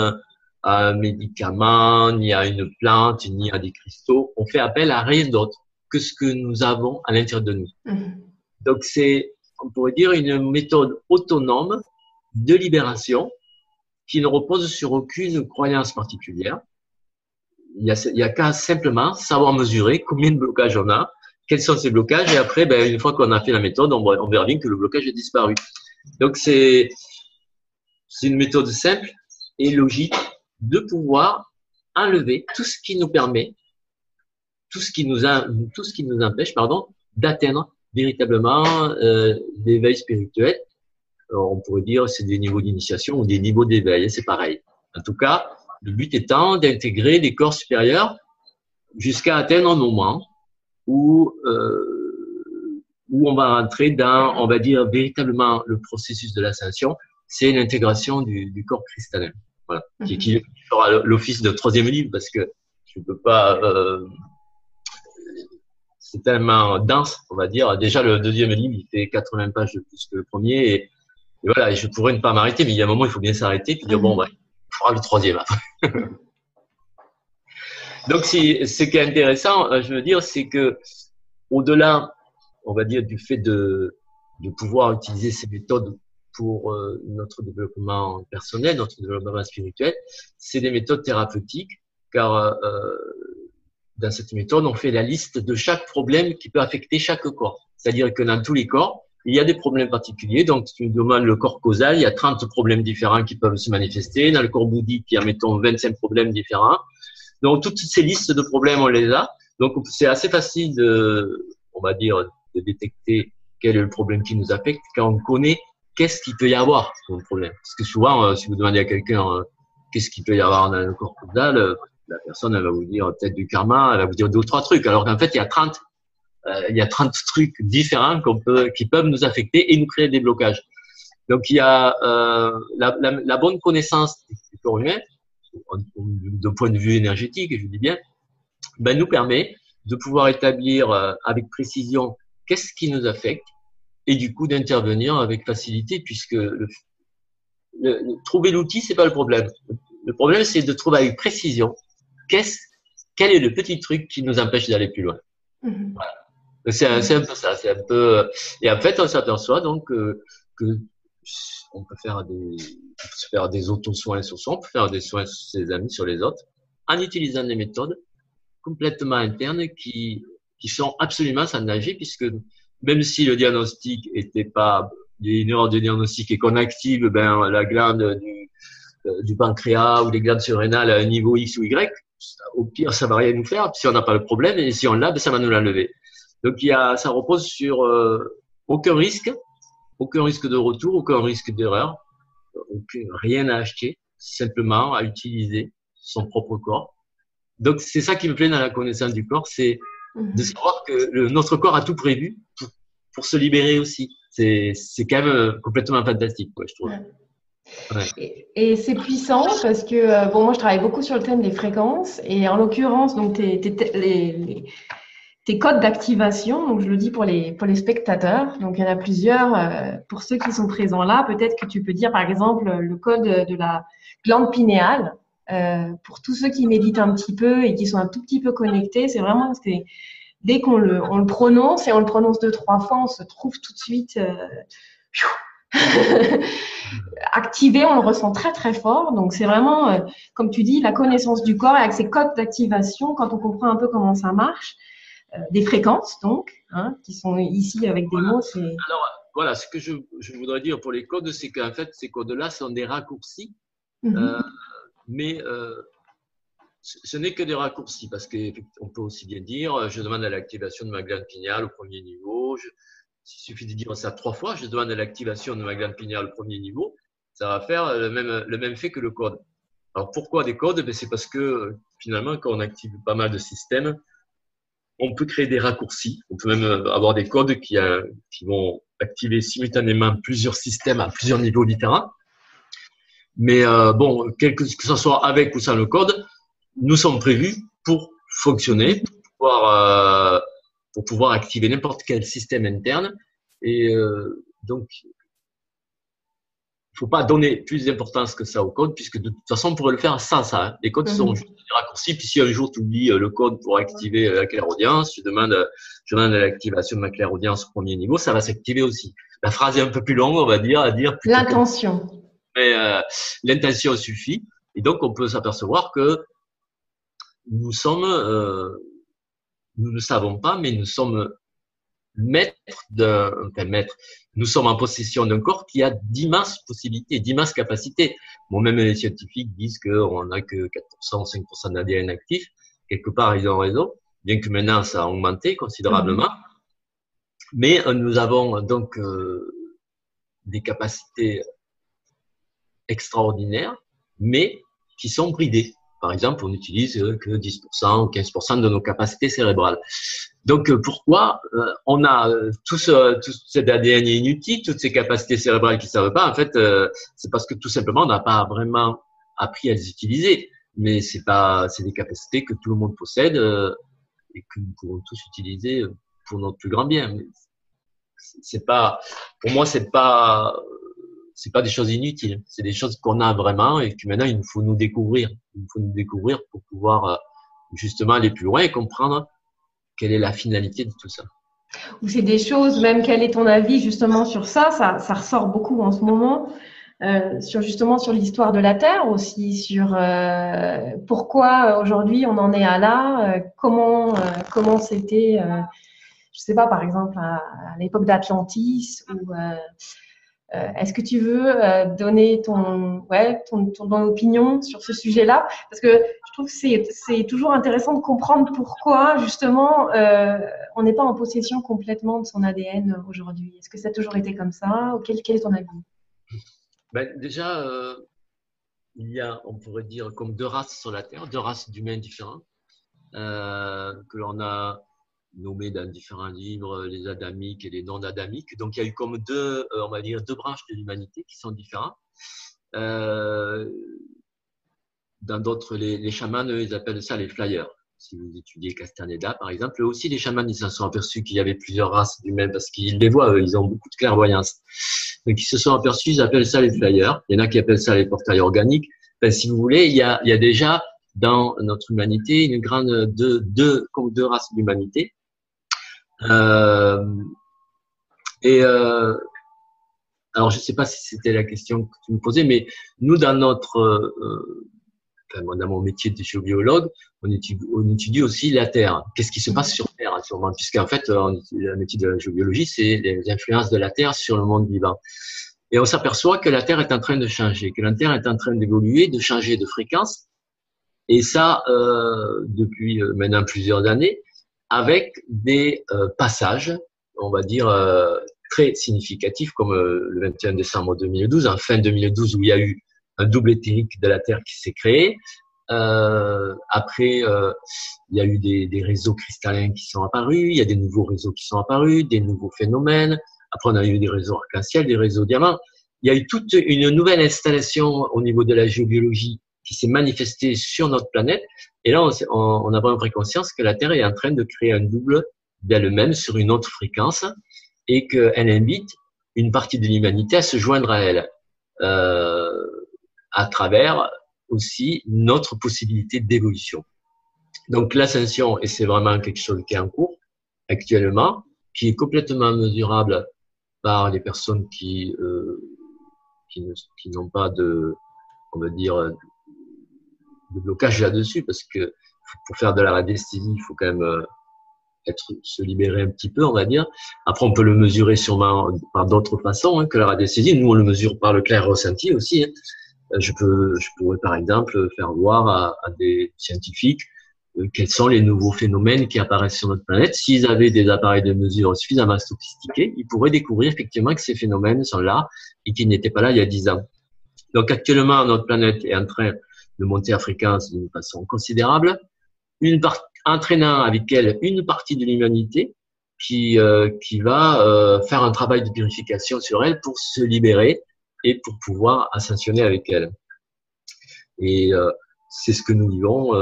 à un médicament, ni à une plante, ni à des cristaux. On fait appel à rien d'autre que ce que nous avons à l'intérieur de nous. Mmh. Donc c'est, on pourrait dire, une méthode autonome de libération qui ne repose sur aucune croyance particulière, il y a, a qu'à simplement savoir mesurer combien de blocages on a, quels sont ces blocages, et après, ben, une fois qu'on a fait la méthode, on, on verra bien que le blocage est disparu. Donc c'est c'est une méthode simple et logique de pouvoir enlever tout ce qui nous permet, tout ce qui nous a, tout ce qui nous empêche, pardon, d'atteindre véritablement euh, l'éveil spirituel. Alors, on pourrait dire c'est des niveaux d'initiation ou des niveaux d'éveil, c'est pareil. En tout cas, le but étant d'intégrer les corps supérieurs jusqu'à atteindre un moment où, euh, où on va rentrer dans, on va dire, véritablement le processus de l'ascension, c'est l'intégration du, du, corps cristallin. Voilà, qui, qui, fera l'office de troisième livre parce que je ne peux pas. Euh, c'est tellement dense, on va dire. Déjà, le deuxième livre, il fait 80 pages de plus que le premier. Et, et voilà, je pourrais ne pas m'arrêter, mais il y a un moment, il faut bien s'arrêter puis dire, bon, bah, fera le troisième Donc, si, ce qui est intéressant, euh, je veux dire, c'est que au-delà, on va dire, du fait de, de pouvoir utiliser ces méthodes pour euh, notre développement personnel, notre développement spirituel, c'est des méthodes thérapeutiques, car euh, dans cette méthode, on fait la liste de chaque problème qui peut affecter chaque corps. C'est-à-dire que dans tous les corps, il y a des problèmes particuliers. Donc, si tu demandes le corps causal, il y a 30 problèmes différents qui peuvent se manifester. Dans le corps bouddhique, il y a, mettons, 25 problèmes différents. Donc, toutes ces listes de problèmes, on les a. Donc, c'est assez facile de, on va dire, de détecter quel est le problème qui nous affecte quand on connaît qu'est-ce qu'il peut y avoir comme problème. Parce que souvent, euh, si vous demandez à quelqu'un euh, qu'est-ce qu'il peut y avoir dans le corps causal, euh, la personne, elle va vous dire peut-être du karma, elle va vous dire deux ou trois trucs. Alors qu'en fait, il y a 30 euh, il y a 30 trucs différents qu'on peut, qui peuvent nous affecter et nous créer des blocages. Donc il y a euh, la, la, la, bonne connaissance du corps humain, de point de vue énergétique, je dis bien, ben, nous permet de pouvoir établir euh, avec précision qu'est-ce qui nous affecte, et du coup d'intervenir avec facilité, puisque le, trouver l'outil, c'est pas le problème. Le problème, c'est de trouver avec précision qu'est-ce, quel est le petit truc qui nous empêche d'aller plus loin. Mm-hmm. Voilà. C'est un, un, peu ça, c'est un peu. Et en fait, on s'aperçoit donc que, que on peut faire des, faire des auto-soins sur soi, on peut faire des soins sur ses amis, sur les autres, en utilisant des méthodes complètement internes qui, qui sont absolument sans danger, puisque même si le diagnostic était pas une erreur de diagnostic et qu'on active ben, la glande du, euh, du pancréas ou les glandes surrénales à un niveau X ou Y, au pire, ça va rien nous faire si on n'a pas le problème, et si on l'a, ben, ça va nous l'enlever. Donc il y a, ça repose sur euh, aucun risque, aucun risque de retour, aucun risque d'erreur, rien à acheter, simplement à utiliser son propre corps. Donc c'est ça qui me plaît dans la connaissance du corps, c'est de mhm. savoir que le, notre corps a tout prévu pour, pour se libérer aussi. C'est quand même euh, complètement fantastique, quoi, je trouve. Ouais. Et, et c'est puissant parce que euh, bon, moi je travaille beaucoup sur le thème des fréquences et en l'occurrence donc t'es, t'es, les, les tes codes d'activation, donc je le dis pour les, pour les spectateurs, donc il y en a plusieurs. Euh, pour ceux qui sont présents là, peut-être que tu peux dire par exemple le code de la glande pinéale. Euh, pour tous ceux qui méditent un petit peu et qui sont un tout petit peu connectés, c'est vraiment dès qu'on le, on le prononce et on le prononce deux trois fois, on se trouve tout de suite euh, activé, on le ressent très très fort. Donc c'est vraiment, euh, comme tu dis, la connaissance du corps avec ses codes d'activation, quand on comprend un peu comment ça marche, des fréquences, donc, hein, qui sont ici avec des mots. Alors, voilà, ce que je, je, voudrais dire pour les codes, c'est qu'en fait, ces codes-là sont des raccourcis, mhm. euh, mais euh, ce n'est que des raccourcis, parce qu'on peut aussi bien dire, je demande à l'activation de ma glande pinéale au premier niveau, je, il suffit de dire ça trois fois, je demande à l'activation de ma glande pinéale au premier niveau, ça va faire le même, le même fait que le code. Alors pourquoi des codes? Ben, C'est parce que finalement, quand on active pas mal de systèmes, on peut créer des raccourcis. On peut même euh, avoir des codes qui, euh, qui vont activer simultanément plusieurs systèmes à plusieurs niveaux différents. Mais euh, bon, que, ce soit avec ou sans le code, nous sommes prévus pour fonctionner, pour pouvoir, pour pouvoir activer n'importe quel système interne. Et donc, il faut pas donner plus d'importance que ça au code, puisque de toute façon, on pourrait le faire sans ça. Hein. Les codes sont mhm. juste des raccourcis. Puis si un jour tu oublies euh, le code pour activer euh, la clairaudience, tu demandes, euh, je demande l'activation de ma clairaudience au premier niveau, ça va s'activer aussi. La phrase est un peu plus longue, on va dire, à dire. L'intention. Mais euh, l'intention suffit. Et donc, on peut s'apercevoir que nous sommes, euh, nous ne savons pas, mais nous sommes maîtres d'un, enfin maître, nous sommes en possession d'un corps qui a d'immenses possibilités, d'immenses capacités. Bon, même les scientifiques disent qu'on n'a que 4% ou 5% d'ADN actif. Quelque part, ils ont raison, bien que maintenant ça a augmenté considérablement. Mhm. Mais euh, nous avons donc euh, des capacités extraordinaires, mais qui sont bridées. Par exemple, on n'utilise que 10% ou 15% de nos capacités cérébrales. Donc, euh, pourquoi euh, on a euh, tout, ce, tout cet ADN inutile, toutes ces capacités cérébrales qui ne servent pas En fait, c'est parce que tout simplement, on n'a pas vraiment appris à les utiliser. Mais c'est pas, c'est des capacités que tout le monde possède et que nous pouvons tous utiliser pour notre plus grand bien. C'est pas, pour moi, c'est pas c'est pas des choses inutiles, c'est des choses qu'on a vraiment et que maintenant il nous faut nous découvrir. Il nous faut nous découvrir pour pouvoir justement aller plus loin et comprendre quelle est la finalité de tout ça? Ou c'est des choses, même quel est ton avis justement sur ça, ça, ressort beaucoup en ce moment, euh, sur justement sur l'histoire de la Terre aussi, sur euh, pourquoi aujourd'hui on en est à là, euh, comment euh, comment c'était, je sais pas par exemple à, à l'époque d'Atlantis ou euh, est-ce que tu veux euh, donner ton, ouais, ton, ton, opinion sur ce sujet-là? Parce que je trouve que c'est toujours intéressant de comprendre pourquoi, justement, euh, on n'est pas en possession complètement de son ADN aujourd'hui. Est-ce que ça a toujours été comme ça? Quel, quel est ton avis? Ben, Déjà, il y a, on pourrait dire, comme deux races sur la Terre, deux races d'humains différents, que l'on a nommés dans différents livres, les adamiques et les non-adamiques. Donc, il y a eu comme deux, euh, on va dire, deux branches de l'humanité qui sont différentes. Euh, dans d'autres, les, les chamans, ils appellent ça les flyers. si vous étudiez Castaneda, par exemple, aussi les chamans, ils s'en sont aperçus qu'il y avait plusieurs races d'humains parce qu'ils les voient, eux, ils ont beaucoup de clairvoyance. Donc, ils se sont aperçus, ils appellent ça les flyers. Il y en a qui appellent ça les portails organiques. Ben, si vous voulez, il y a, il y a déjà dans notre humanité une grande deux, deux, comme deux races d'humanité. Euh, et euh, alors, je ne sais pas si c'était la question que tu me posais, mais nous, dans notre euh, dans mon métier de géobiologue, on étudie, aussi la Terre. Qu'est-ce qui se passe sur Terre, sûrement, puisqu'en fait, le métier de la géobiologie, c'est les influences de la Terre sur le monde vivant. Et on s'aperçoit que la Terre est en train de changer, que la Terre est en train d'évoluer, de changer de fréquence, et ça euh, depuis euh, maintenant plusieurs années, avec des euh, passages, on va dire euh, très significatifs, comme euh, le 21 décembre 2012, en fin 2012, où il y a eu un double éthérique de la Terre qui s'est créé. Après, il y a eu des, des, réseaux cristallins qui sont apparus, il y a des nouveaux réseaux qui sont apparus, des nouveaux phénomènes. Après, on a eu des réseaux arc-en-ciel, des réseaux diamants. Il y a eu toute une nouvelle installation au niveau de la géobiologie qui s'est manifestée sur notre planète. Et là, on, on a vraiment pris conscience que la Terre est en train de créer un double d'elle-même sur une autre fréquence et qu'elle invite une partie de l'humanité à se joindre à elle. Euh, à travers aussi notre possibilité d'évolution. Donc l'ascension, et c'est vraiment quelque chose qui est en cours actuellement, qui est complètement mesurable par les personnes qui euh, qui n'ont pas de, on va dire, de blocage là-dessus, parce que pour faire de la radiesthésie, il faut quand même euh, être se libérer un petit peu, on va dire. Après, on peut le mesurer sûrement par d'autres façons hein, que la radiesthésie. Nous, on le mesure par le clair ressenti aussi. Hein. Je, peux, je pourrais par exemple faire voir à, à des scientifiques euh, quels sont les nouveaux phénomènes qui apparaissent sur notre planète. S'ils avaient des appareils de mesure suffisamment sophistiqués, ils pourraient découvrir effectivement que ces phénomènes sont là et qu'ils n'étaient pas là il y a dix ans. Donc actuellement, notre planète est en train monter à fréquence d'une façon considérable, une avec elle une partie de l'humanité qui, euh, qui va euh, faire un travail de purification sur elle pour se libérer et pour pouvoir ascensionner avec elle. Et euh, c'est ce que nous vivons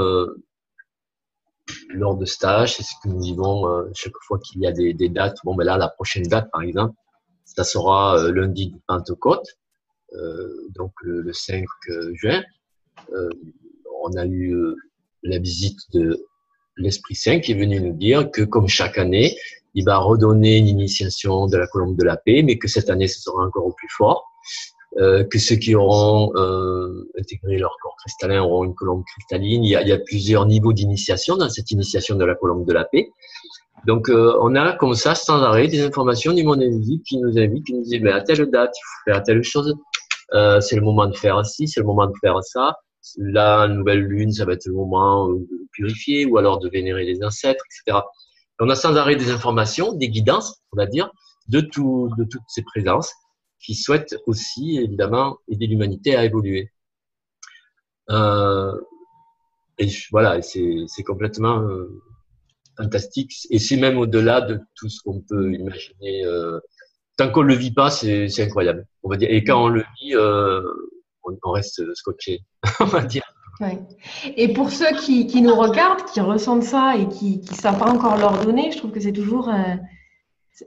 lors de stages, c'est ce que nous vivons chaque fois qu'il y a des, dates. Bon, ben là, la prochaine date, par exemple, ça sera lundi de Pentecôte, donc le, le 5 juin. On a eu la visite de l'Esprit Saint qui est venu nous dire que, comme chaque année, il va redonner une initiation de la colombe de la paix, mais que cette année, ce sera encore au plus fort euh, que ceux qui auront euh, intégré leur corps cristallin auront une colombe cristalline. Il y a, plusieurs niveaux d'initiation dans cette initiation de la colombe de la paix. Donc, euh, on a comme ça, sans arrêt, des informations du monde invisible qui nous invitent, qui nous disent, à telle date, il faut faire telle chose. Euh, c'est le moment de faire ci, c'est le moment de faire ça. La nouvelle lune, ça va être le moment de purifier ou alors de vénérer les ancêtres, etc. On a sans arrêt des informations, des guidances, on va dire, de, tout, de toutes ces présences qui souhaitent aussi, évidemment, aider l'humanité à évoluer. Euh, et voilà, c'est complètement euh, fantastique. Et c'est même au-delà de tout ce qu'on peut imaginer. Euh, tant qu'on le vit pas, c'est incroyable. On va dire. Et quand on le vit, euh, on, on, reste scotché, on va dire. Ouais. Et pour ceux qui, qui, nous regardent, qui ressentent ça et qui ne savent pas encore leur donner, je trouve que c'est toujours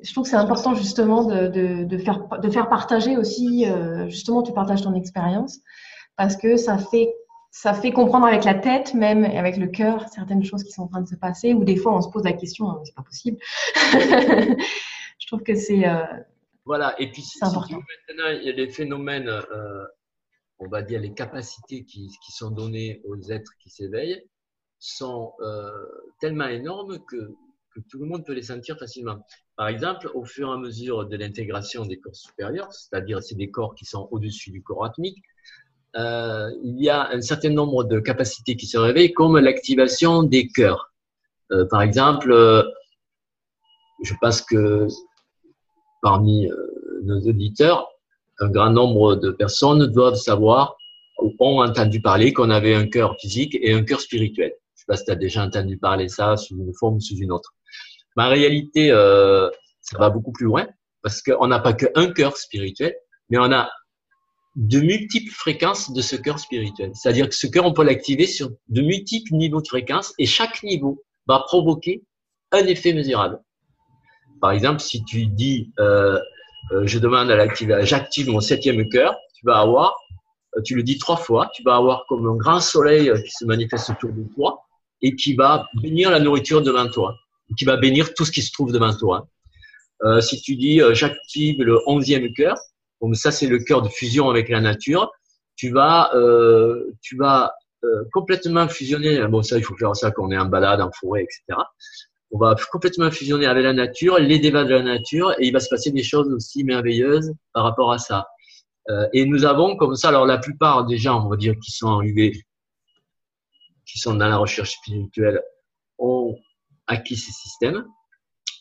je trouve que c'est important justement de, de, de, faire, de faire partager aussi, euh, justement, tu partages ton expérience, parce que ça fait, ça fait comprendre avec la tête même et avec le cœur certaines choses qui sont en train de se passer, ou des fois on se pose la question, hein, c'est pas possible. je trouve que c'est. Euh, voilà, et puis si, important. maintenant il y a des phénomènes, euh, on va dire les capacités qui, qui sont données aux êtres qui s'éveillent sont euh, tellement énormes que que tout le monde peut les sentir facilement. Par exemple, au fur et à mesure de l'intégration des corps supérieurs, c'est-à-dire c'est des corps qui sont au-dessus du corps atmique, euh, il y a un certain nombre de capacités qui se réveillent, comme l'activation des cœurs. Euh, par exemple, euh, je pense que parmi euh, nos auditeurs, un grand nombre de personnes doivent savoir ou ont entendu parler qu'on avait un cœur physique et un cœur spirituel. Je sais pas si tu as déjà entendu parler ça sous une forme ou sous une autre. Mais en réalité, euh, ça va beaucoup plus loin parce qu'on n'a pas qu'un cœur spirituel, mais on a de multiples fréquences de ce cœur spirituel. C'est-à-dire que ce cœur, on peut l'activer sur de multiples niveaux de fréquence et chaque niveau va provoquer un effet mesurable. Par exemple, si tu dis, euh, je demande à l'activer, j'active mon septième cœur, tu vas avoir, euh, tu le dis trois fois, tu vas avoir comme un grand soleil qui se manifeste autour de toi et qui va bénir la nourriture devant toi, qui va bénir tout ce qui se trouve devant toi. Euh, si tu dis, j'active le onzième cœur, donc ça c'est le cœur de fusion avec la nature, tu vas, euh, tu vas euh, complètement fusionner. Bon, ça, il faut faire ça quand on est en balade, en forêt, etc on va complètement fusionner avec la nature, les débats de la nature, et il va se passer des choses aussi merveilleuses par rapport à ça. Euh, et nous avons comme ça, alors la plupart des gens, on va dire, qui sont arrivés, qui sont dans la recherche spirituelle, ont acquis ces systèmes.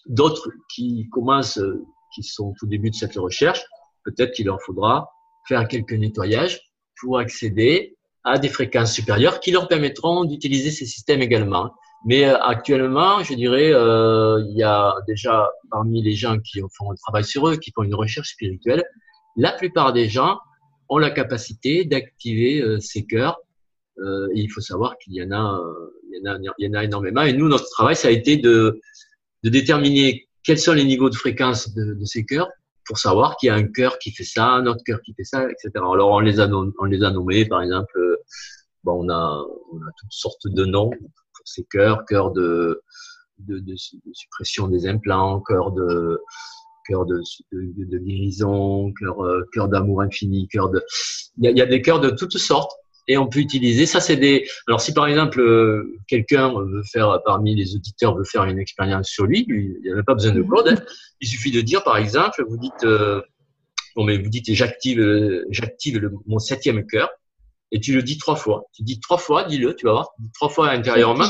D'autres qui commencent, qui sont au début de cette recherche, peut-être qu'il leur faudra faire quelques nettoyages pour accéder à des fréquences supérieures qui leur permettront d'utiliser ces systèmes également. Mais euh, actuellement, je dirais, euh, il y a déjà parmi les gens qui font un travail sur eux, qui font une recherche spirituelle, la plupart des gens ont la capacité d'activer euh, ces cœurs. Euh, et il faut savoir qu'il y en a, il y en a, il y en a énormément. Et nous, notre travail, ça a été de, de déterminer quels sont les niveaux de fréquence de, de ces cœurs pour savoir qu'il y a un cœur qui fait ça, un autre cœur qui fait ça, etc. Alors on les a, on les a nommés, par exemple, bon, on a, on a toutes sortes de noms ces cœurs, cœur de, suppression des implants, cœur de cœur de, guérison, cœur, euh, cœur d'amour infini, cœur de. Il y, a, des cœurs de toutes sortes et on peut utiliser ça. C'est des. Alors si par exemple euh, quelqu'un veut faire parmi les auditeurs veut faire une expérience sur lui, il n'y a pas besoin de code. Hein. Il suffit de dire par exemple, vous dites euh, bon mais vous dites j'active j'active mon septième cœur et tu le dis trois fois. Tu dis trois fois, dis-le, tu vas voir, dis trois fois intérieurement.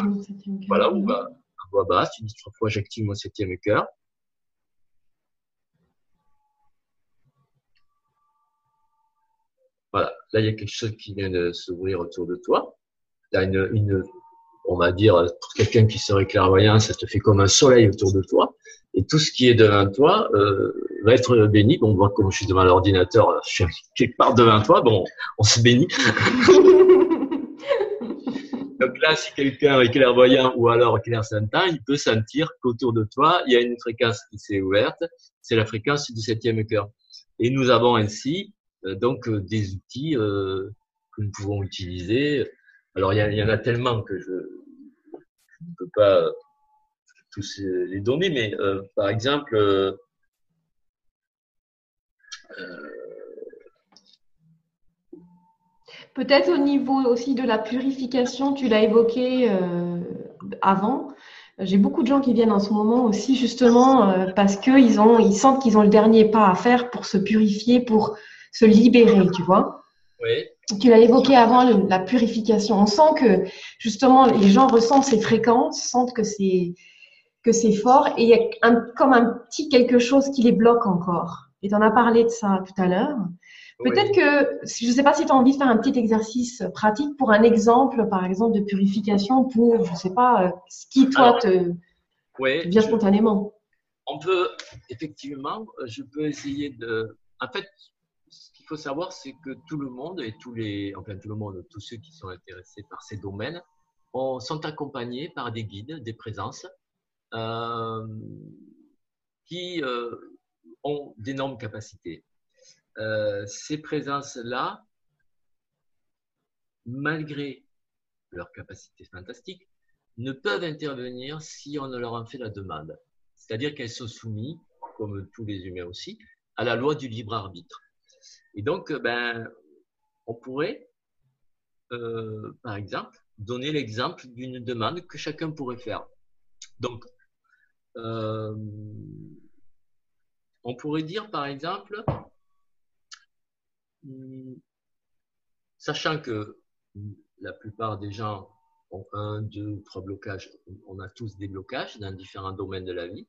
Voilà, ou à voix basse, tu dis trois fois j'active mon septième cœur. Voilà, là il y a quelque chose qui vient de s'ouvrir autour de toi. Tu as une, une, on va dire, pour quelqu'un qui serait clairvoyant, ça te fait comme un soleil autour de toi. Et tout ce qui est devant toi euh, va être béni. Bon, moi, comme je suis devant l'ordinateur, je suis quelque part devant toi, bon, on se bénit. Donc là, si quelqu'un est clairvoyant ou alors clair-sentant, il peut sentir qu'autour de toi, il y a une fréquence qui s'est ouverte. C'est la fréquence du septième cœur. Et nous avons ainsi euh, donc euh, des outils euh, que nous pouvons utiliser. Alors il y, en a tellement que je ne peux pas tous les donner, mais par exemple, Peut-être au niveau aussi de la purification, tu l'as évoqué euh, avant. J'ai beaucoup de gens qui viennent en ce moment aussi justement euh, parce qu'ils ont, ils sentent qu'ils ont le dernier pas à faire pour se purifier, pour se libérer, tu vois. Oui. Tu l'as évoqué avant, la purification. On sent que justement les gens ressentent ces fréquences, sentent que c'est que c'est fort et il y a un, comme un petit quelque chose qui les bloque encore. Et tu en as parlé de ça tout à l'heure. Peut-être que, je ne sais pas si tu as envie de faire un petit exercice pratique pour un exemple, par exemple, de purification pour, je ne sais pas, euh, ce qui, toi, te, vient spontanément. On peut, effectivement, je peux essayer de. En fait, ce qu'il faut savoir, c'est que tout le monde et tous les, enfin, tout le monde, tous ceux qui sont intéressés par ces domaines, sont accompagnés par des guides, des présences, qui euh, ont d'énormes capacités. Euh, ces présences-là, malgré leur capacité fantastique, ne peuvent intervenir si on ne leur en fait la demande. C'est-à-dire qu'elles sont soumises, comme tous les humains aussi, à la loi du libre arbitre. Et donc, ben, on pourrait, euh, par exemple, donner l'exemple d'une demande que chacun pourrait faire. Donc, euh, on pourrait dire, par exemple, sachant que la plupart des gens ont un, deux ou trois blocages, on a tous des blocages dans différents domaines de la vie.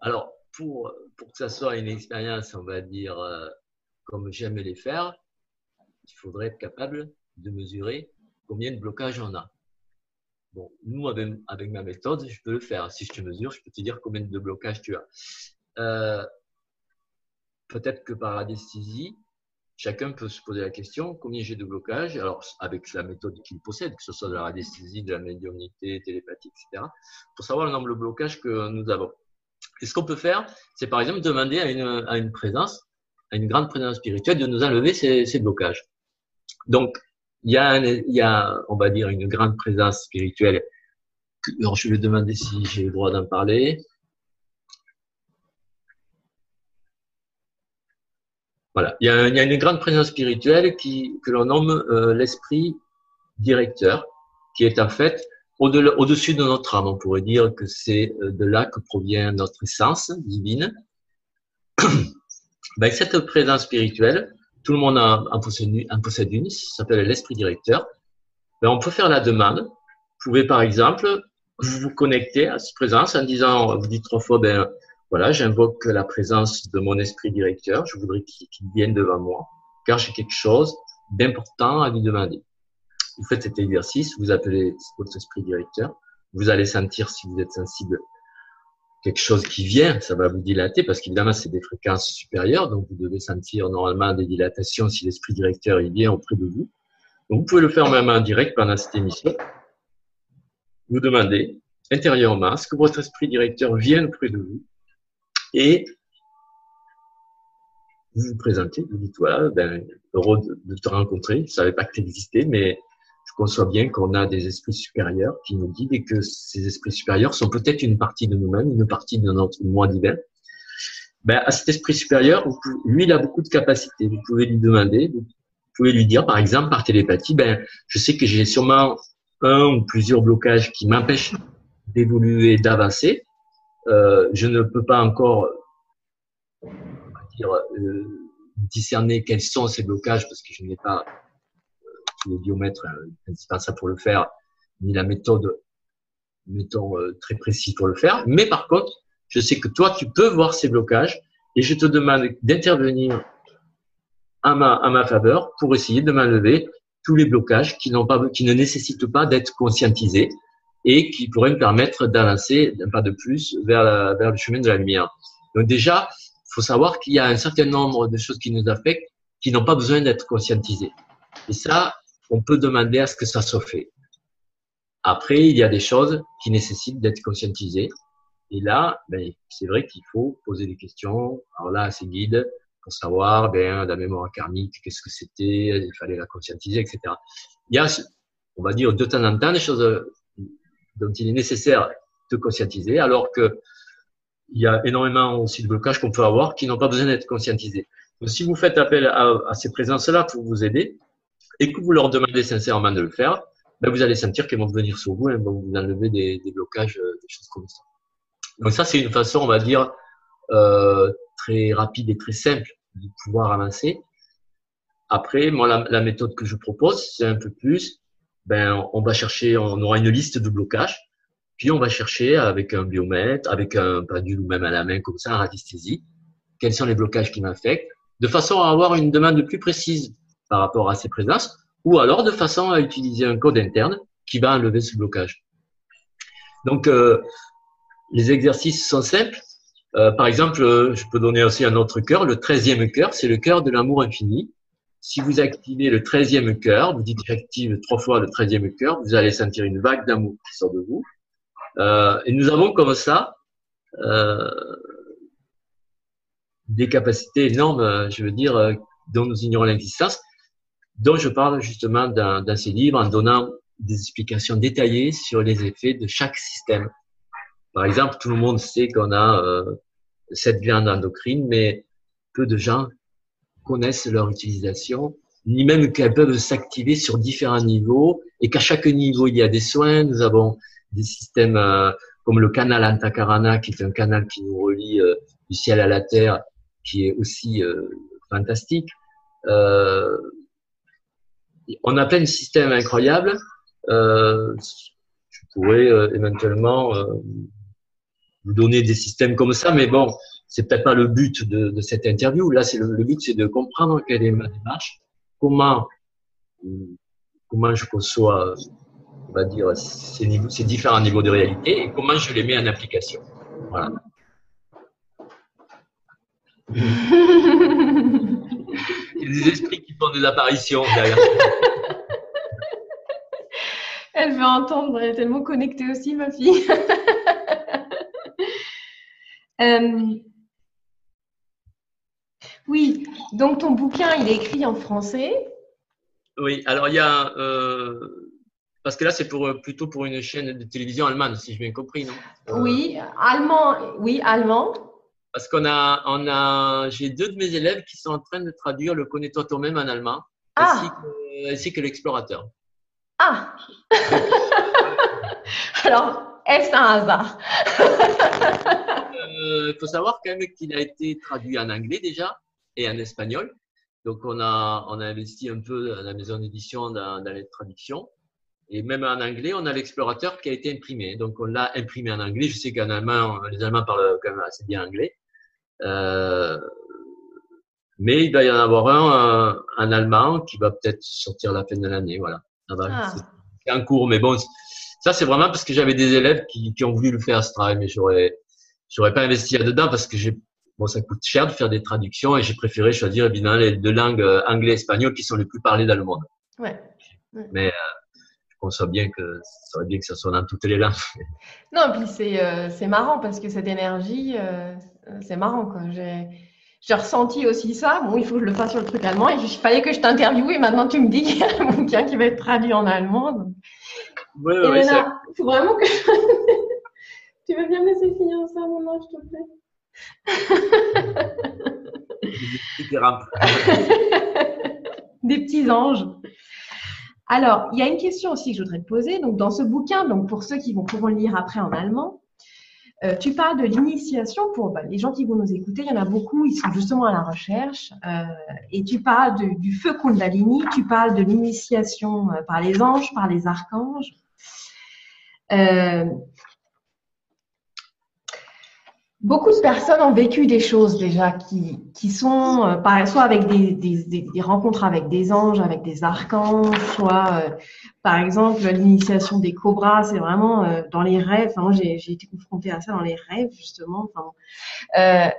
Alors, pour, pour que ça soit une expérience, on va dire, euh, comme j'aime les faire, il faudrait être capable de mesurer combien de blocages on a. Bon, nous, avec, ma méthode, je peux le faire. Si je te mesure, je peux te dire combien de blocages tu as. Euh, Peut-être que par anesthésie, chacun peut se poser la question combien j'ai de blocage Alors, avec la méthode qu'il possède, que ce soit de la radiesthésie, de la médiumnité, télépathie, etc., pour savoir le nombre de blocages que nous avons. Et ce qu'on peut faire, c'est par exemple demander à une, à une présence, à une grande présence spirituelle, de nous enlever ces, ces blocages. Donc, il y, a on va dire, une grande présence spirituelle. Alors, je vais demander si j'ai le droit d'en parler. Voilà. Il y, a, il y a une grande présence spirituelle qui, que l'on nomme euh, l'esprit directeur, qui est en fait au-dessus de notre âme. On pourrait dire que c'est euh, de là que provient notre essence divine. ben, cette présence spirituelle, tout le monde possède, en possède une, ça s'appelle l'esprit directeur. Ben, on peut faire la demande. Vous pouvez par exemple vous vous connecter à cette présence en disant, vous dites trois fois, ben voilà, j'invoque la présence de mon esprit directeur. Je voudrais qu'il vienne devant moi, car j'ai quelque chose d'important à lui demander. Vous faites cet exercice, vous appelez votre esprit directeur. Vous allez sentir si vous êtes sensible quelque chose qui vient, ça va vous dilater parce qu'évidemment c'est des fréquences supérieures, donc vous devez sentir normalement des dilatations si l'esprit directeur il vient auprès de vous. Donc vous pouvez le faire même en direct pendant cette émission. Vous demandez intérieurement ce que votre esprit directeur vienne auprès de vous et vous vous présentez, vous dites voilà, ben, heureux de, te rencontrer. Je savais pas que tu existais, mais je conçois bien qu'on a des esprits supérieurs qui nous guident et que ces esprits supérieurs sont peut-être une partie de nous-mêmes, une partie de notre moi divin. Ben, à cet esprit supérieur, lui, il a beaucoup de capacités. Vous pouvez lui demander, vous pouvez lui dire, par exemple, par télépathie, ben, je sais que j'ai sûrement un ou plusieurs blocages qui m'empêchent d'évoluer, d'avancer. Euh, je ne peux pas encore dire, euh, discerner quels sont ces blocages parce que je n'ai pas euh, le biomètre indispensable pour le faire, ni la méthode, mettons, très précise pour le faire. Mais par contre, je sais que toi, tu peux voir ces blocages et je te demande d'intervenir à ma, à ma faveur pour essayer de m'enlever tous les blocages qui, n'ont pas, qui ne nécessitent pas d'être conscientisés et qui pourrait me permettre d'avancer d'un pas de plus vers, vers le chemin de la lumière. Donc déjà, il faut savoir qu'il y a un certain nombre de choses qui nous affectent qui n'ont pas besoin d'être conscientisées. Et ça, on peut demander à ce que ça soit fait. Après, il y a des choses qui nécessitent d'être conscientisées. Et là, ben, c'est vrai qu'il faut poser des questions. Alors là, c'est guide pour savoir, ben, la mémoire karmique, qu'est-ce que c'était, il fallait la conscientiser, etc. Il y a, on va dire, de temps en temps, des choses dont il est nécessaire de conscientiser, alors que il y a énormément aussi de blocages qu'on peut avoir qui n'ont pas besoin d'être conscientisés. Donc, si vous faites appel à, ces présences-là pour vous aider et que vous leur demandez sincèrement de le faire, ben vous allez sentir qu'elles vont venir sur vous et vont vous enlever des, blocages, euh, des choses comme ça. Donc ça, c'est une façon, on va dire, euh, très rapide et très simple de pouvoir avancer. Après, moi, la, la méthode que je propose, c'est un peu plus ben, on va chercher, on aura une liste de blocages, puis on va chercher avec un biomètre, avec un pendule ou même à la main comme ça, en radiesthésie, quels sont les blocages qui m'affectent, de façon à avoir une demande plus précise par rapport à ces présences, ou alors de façon à utiliser un code interne qui va enlever ce blocage. Donc, euh, les exercices sont simples. Euh, par exemple, euh, je peux donner aussi un autre cœur. Le treizième cœur, c'est le cœur de l'amour infini. Si vous activez le treizième cœur, vous dites j'active trois fois le treizième cœur, vous allez sentir une vague d'amour qui sort de vous. Et nous avons comme ça des capacités énormes, je veux dire, dont nous ignorons l'existence, dont je parle justement dans, dans ces livres en donnant des explications détaillées sur les effets de chaque système. Par exemple, tout le monde sait qu'on a euh, cette glande endocrine, mais peu de gens connaissent leur utilisation, ni même qu'elles peuvent s'activer sur différents niveaux et qu'à chaque niveau il y a des soins. Nous avons des systèmes euh, comme le canal Antakarana qui est un canal qui nous relie euh, du ciel à la terre, qui est aussi euh, fantastique. On a plein de systèmes incroyables. je pourrais éventuellement vous donner des systèmes comme ça, mais bon, c'est peut-être pas le but de, de cette interview. Là, c'est le, le, but, c'est de comprendre quelle est ma démarche, comment comment je conçois, on va dire, ces, niveaux, ces différents niveaux de réalité et comment je les mets en application. Voilà. des esprits qui des apparitions derrière. Elle veut entendre, elle est tellement connectée aussi, ma fille. Euh, oui, donc ton bouquin, il est écrit en français. Oui, alors il y a. Euh, parce que là, c'est pour, plutôt pour une chaîne de télévision allemande, si j'ai bien compris, non? Euh, Oui, allemand. Oui, allemand. Parce qu'on a, on a, j'ai deux de mes élèves qui sont en train de traduire le Connais-toi toi-même en allemand, ah. ainsi que, l'explorateur. Ah Alors, est-ce un hasard? Il euh, faut savoir quand même qu'il a été traduit en anglais déjà et en espagnol. Donc, on a, on a investi un peu à la maison d'édition dans, dans les traductions. Et même en anglais, on a l'explorateur qui a été imprimé. Donc, on l'a imprimé en anglais. Je sais qu'en allemand, les Allemands parlent quand même assez bien anglais. Euh, mais il va y en avoir un euh, en allemand qui va peut-être sortir à la fin de l'année. Voilà. Ah. C'est en cours. Mais bon, ça, c'est vraiment parce que j'avais des élèves qui, qui, ont voulu le faire, ce travail. Mais j'aurais, j'aurais pas investi là-dedans parce que j'ai, bon, ça coûte cher de faire des traductions et j'ai préféré choisir évidemment les deux langues euh, anglais et espagnol qui sont les plus parlées dans le monde. Ouais. Mais on sait bien que ça aurait bien que ça soit dans toutes les langues. Non, puis c'est euh, c'est marrant parce que cette énergie, euh, c'est marrant quoi. J'ai j'ai ressenti aussi ça. Bon, il faut que je le fasse sur le truc allemand. Il fallait que je t'interviewe et maintenant tu me dis qu'il y a un bouquin qui va être traduit en allemand. Oui, oui, Il faut vraiment que tu veux bien me laisser finir ça, moment, s'il te plaît? Des petits anges. Alors, il y a une question aussi que je voudrais te poser. Donc, dans ce bouquin, donc pour ceux qui vont pourront le lire après en allemand, euh, tu parles de l'initiation pour bah, les gens qui vont nous écouter. Il y en a beaucoup, ils sont justement à la recherche. Euh, et tu parles du feu Kundalini, tu parles de l'initiation euh, par les anges, par les archanges. Beaucoup de personnes ont vécu des choses déjà qui, qui sont euh, soit avec des, des, des, rencontres avec des anges, avec des archanges, soit euh, par exemple l'initiation des cobras, c'est vraiment euh, dans les rêves. Enfin, moi j'ai été confrontée à ça dans les rêves justement. Enfin,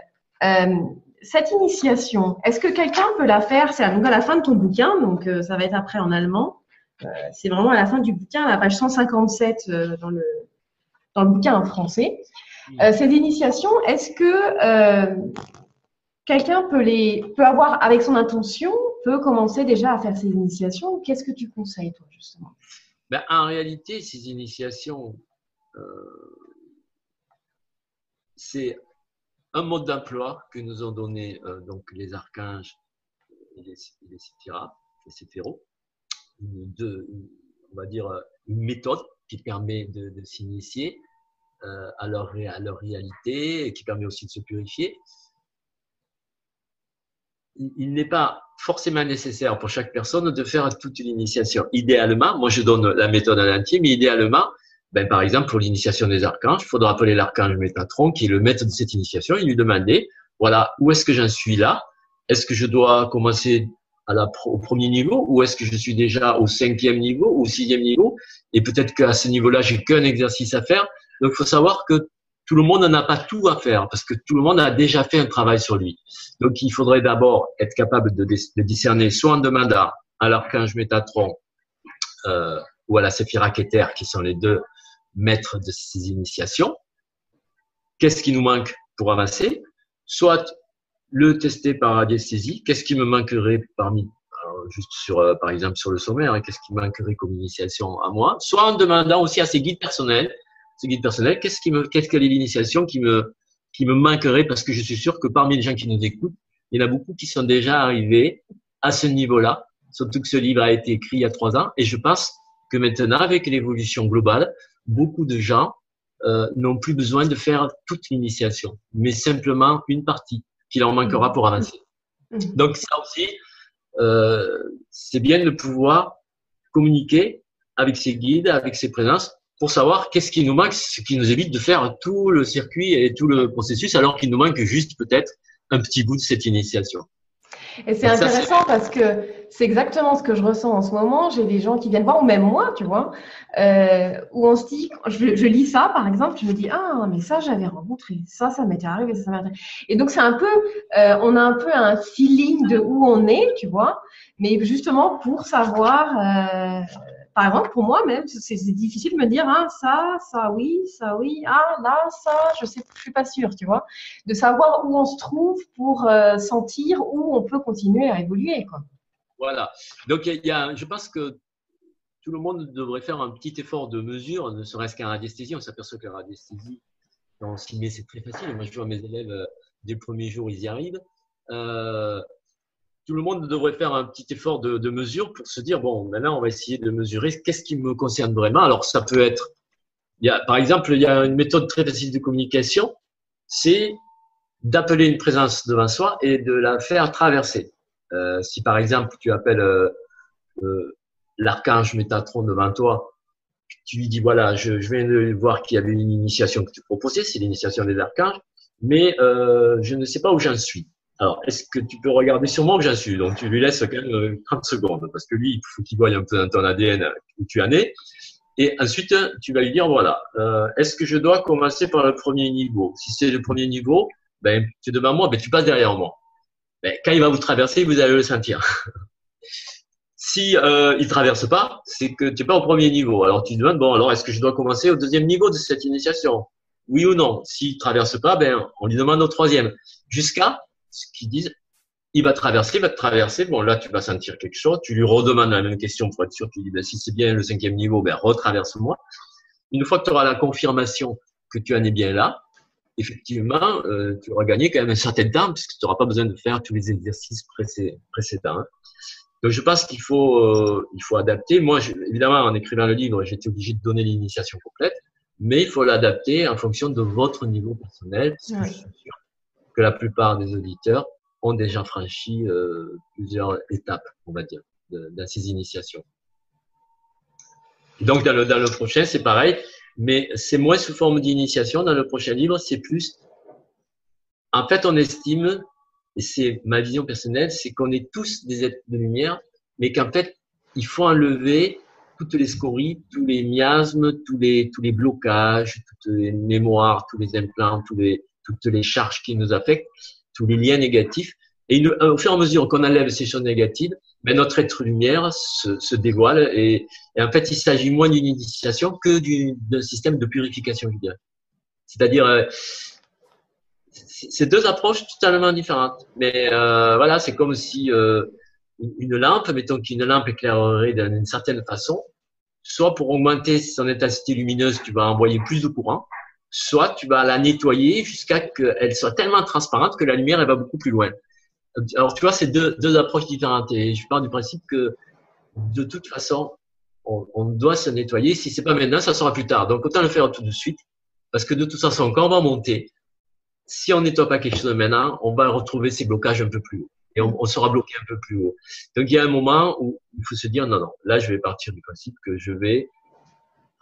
cette initiation, est-ce que quelqu'un peut la faire? C'est à, la fin de ton bouquin, donc ça va être après en allemand. c'est vraiment à la fin du bouquin, à la page 157 dans le dans le bouquin en français. Euh, ces initiations, est-ce que euh, quelqu'un peut les peut avoir avec son intention peut commencer déjà à faire ces initiations? Qu'est-ce que tu conseilles toi justement? Ben, En réalité, ces initiations, euh, c'est un mode d'emploi que nous ont donné donc les archanges et les, les les on va dire une méthode qui permet de s'initier à, leur, à leur réalité et qui permet aussi de se purifier. Il, n'est pas forcément nécessaire pour chaque personne de faire toute l'initiation. Idéalement, moi je donne la méthode à l'entier, mais idéalement, ben, par exemple, pour l'initiation des archanges, il faudra appeler l'archange Métatron, qui est le maître de cette initiation, et lui demander, voilà, où est-ce que j'en suis là? Est-ce que je dois commencer au premier niveau ou est-ce que je suis déjà au cinquième niveau ou au sixième niveau? Et peut-être qu'à ce niveau-là, j'ai qu'un exercice à faire. Donc, il faut savoir que tout le monde n'a pas tout à faire parce que tout le monde a déjà fait un travail sur lui. Donc, il faudrait d'abord être capable de, discerner soit en demandant à l'archange Métatron euh, ou à la Séphira Keter, qui sont les deux maîtres de ces initiations, qu'est-ce qui nous manque pour avancer, soit le tester par radiesthésie, qu'est-ce qui me manquerait parmi juste sur, euh, par exemple, sur le sommaire, hein, qu'est-ce qui manquerait comme initiation à moi, soit en demandant aussi à ses guides personnels ce guide personnel, qu'est-ce qui me, qu'est-ce quelle est l'initiation qui me, qui me manquerait? Parce que je suis sûr que parmi les gens qui nous écoutent, il y en a beaucoup qui sont déjà arrivés à ce niveau-là. Surtout que ce livre a été écrit il y a trois ans et je pense que maintenant, avec l'évolution globale, beaucoup de gens euh, n'ont plus besoin de faire toute l'initiation, mais simplement une partie qui leur manquera pour avancer. Mmh. Donc ça aussi, euh, c'est bien de pouvoir communiquer avec ses guides, avec ses présences, pour savoir qu'est-ce qui nous manque, ce qui nous évite de faire tout le circuit et tout le processus, alors qu'il nous manque juste peut-être un petit bout de cette initiation. Et c'est intéressant parce que c'est exactement ce que je ressens en ce moment. J'ai des gens qui viennent voir, ou même moi, tu vois, euh, où on se dit, je, je, lis ça par exemple, je me dis, ah, mais ça j'avais rencontré, ça, ça m'était arrivé, ça, ça arrivé. Et donc c'est un peu, euh, on a un peu un feeling de où on est, tu vois, mais justement pour savoir. Euh, par exemple, pour moi même, c'est difficile de me dire ah, ça, ça oui, ça oui, ah là, ça, je sais, je suis pas sûre, tu vois, de savoir où on se trouve pour euh, sentir où on peut continuer à évoluer, quoi. Voilà. Donc y a, je pense que tout le monde devrait faire un petit effort de mesure, ne serait-ce qu'un radiesthésie. On s'aperçoit que la radiesthésie, on s'y met, c'est très facile. Moi, je vois mes élèves euh, dès le premier jour, ils y arrivent. Euh, tout le monde devrait faire un petit effort de, mesure pour se dire bon, maintenant on va essayer de mesurer qu'est-ce qui me concerne vraiment. Alors ça peut être, il y a, par exemple, il y a une méthode très facile de communication, c'est d'appeler une présence devant soi et de la faire traverser. Euh, si par exemple tu appelles euh, euh, l'archange Métatron devant toi, tu lui dis voilà, je, je viens de voir qu'il y avait une initiation que tu proposais, c'est l'initiation des archanges, mais je ne sais pas où j'en suis. Alors, est-ce que tu peux regarder sur moi où j'en suis Donc, tu lui laisses quand même 30 euh, secondes parce que lui, il faut qu'il voie un peu dans ton ADN où tu en es. Et ensuite, tu vas lui dire, voilà, euh, est-ce que je dois commencer par le premier niveau? Si c'est le premier niveau, ben, tu es devant moi, ben, tu passes derrière moi. Ben, quand il va vous traverser, vous allez le sentir. si euh, il traverse pas, c'est que tu n'es pas au premier niveau. Alors, tu demandes, bon, alors est-ce que je dois commencer au deuxième niveau de cette initiation? Oui ou non? S'il traverse pas, ben, on lui demande au troisième. Jusqu'à ce qu'ils disent, il va traverser, il va te traverser. Bon, là, tu vas sentir quelque chose. Tu lui redemandes la même question pour être sûr. Tu lui dis, ben, si c'est bien le cinquième niveau, ben, retraverse-moi. Une fois que tu auras la confirmation que tu en es bien là, effectivement, euh, tu auras gagné quand même un certain temps puisque tu n'auras pas besoin de faire tous les exercices précédents. Hein. Donc, je pense qu'il faut, euh, il faut adapter. Moi, évidemment, en écrivant le livre, j'étais obligé de donner l'initiation complète, mais il faut l'adapter en fonction de votre niveau personnel que la plupart des auditeurs ont déjà franchi euh, plusieurs étapes, on va dire, dans ces initiations. donc, dans le, dans le prochain, c'est pareil, mais c'est moins sous forme d'initiation. Dans le prochain livre, c'est plus. En fait, on estime, et c'est ma vision personnelle, c'est qu'on est tous des êtres de lumière, mais qu'en fait, il faut enlever toutes les scories, tous les miasmes, tous les, tous les blocages, toutes les mémoires, tous les implants, tous les, toutes les charges qui nous affectent, tous les liens négatifs. Et au fur et à mesure qu'on enlève ces choses négatives, ben notre être lumière se, dévoile et, et, en fait, il s'agit moins d'une initiation que d'un système de purification, je dirais. C'est-à-dire, euh, c'est deux approches totalement différentes. Mais euh, voilà, c'est comme si euh, une lampe, mettons qu'une lampe éclairerait d'une certaine façon, soit pour augmenter son intensité lumineuse, tu vas envoyer plus de courant, soit tu vas la nettoyer jusqu'à qu'elle soit tellement transparente que la lumière elle va beaucoup plus loin. Alors tu vois, c'est deux, deux approches différentes et je pars du principe que de toute façon, on, doit se nettoyer. Si c'est pas maintenant, ça sera plus tard. Donc autant le faire tout de suite parce que de toute façon, quand on va monter, si on nettoie pas quelque chose maintenant, on va retrouver ces blocages un peu plus haut et on, sera bloqué un peu plus haut. Donc il y a un moment où il faut se dire non non, là je vais partir du principe que je vais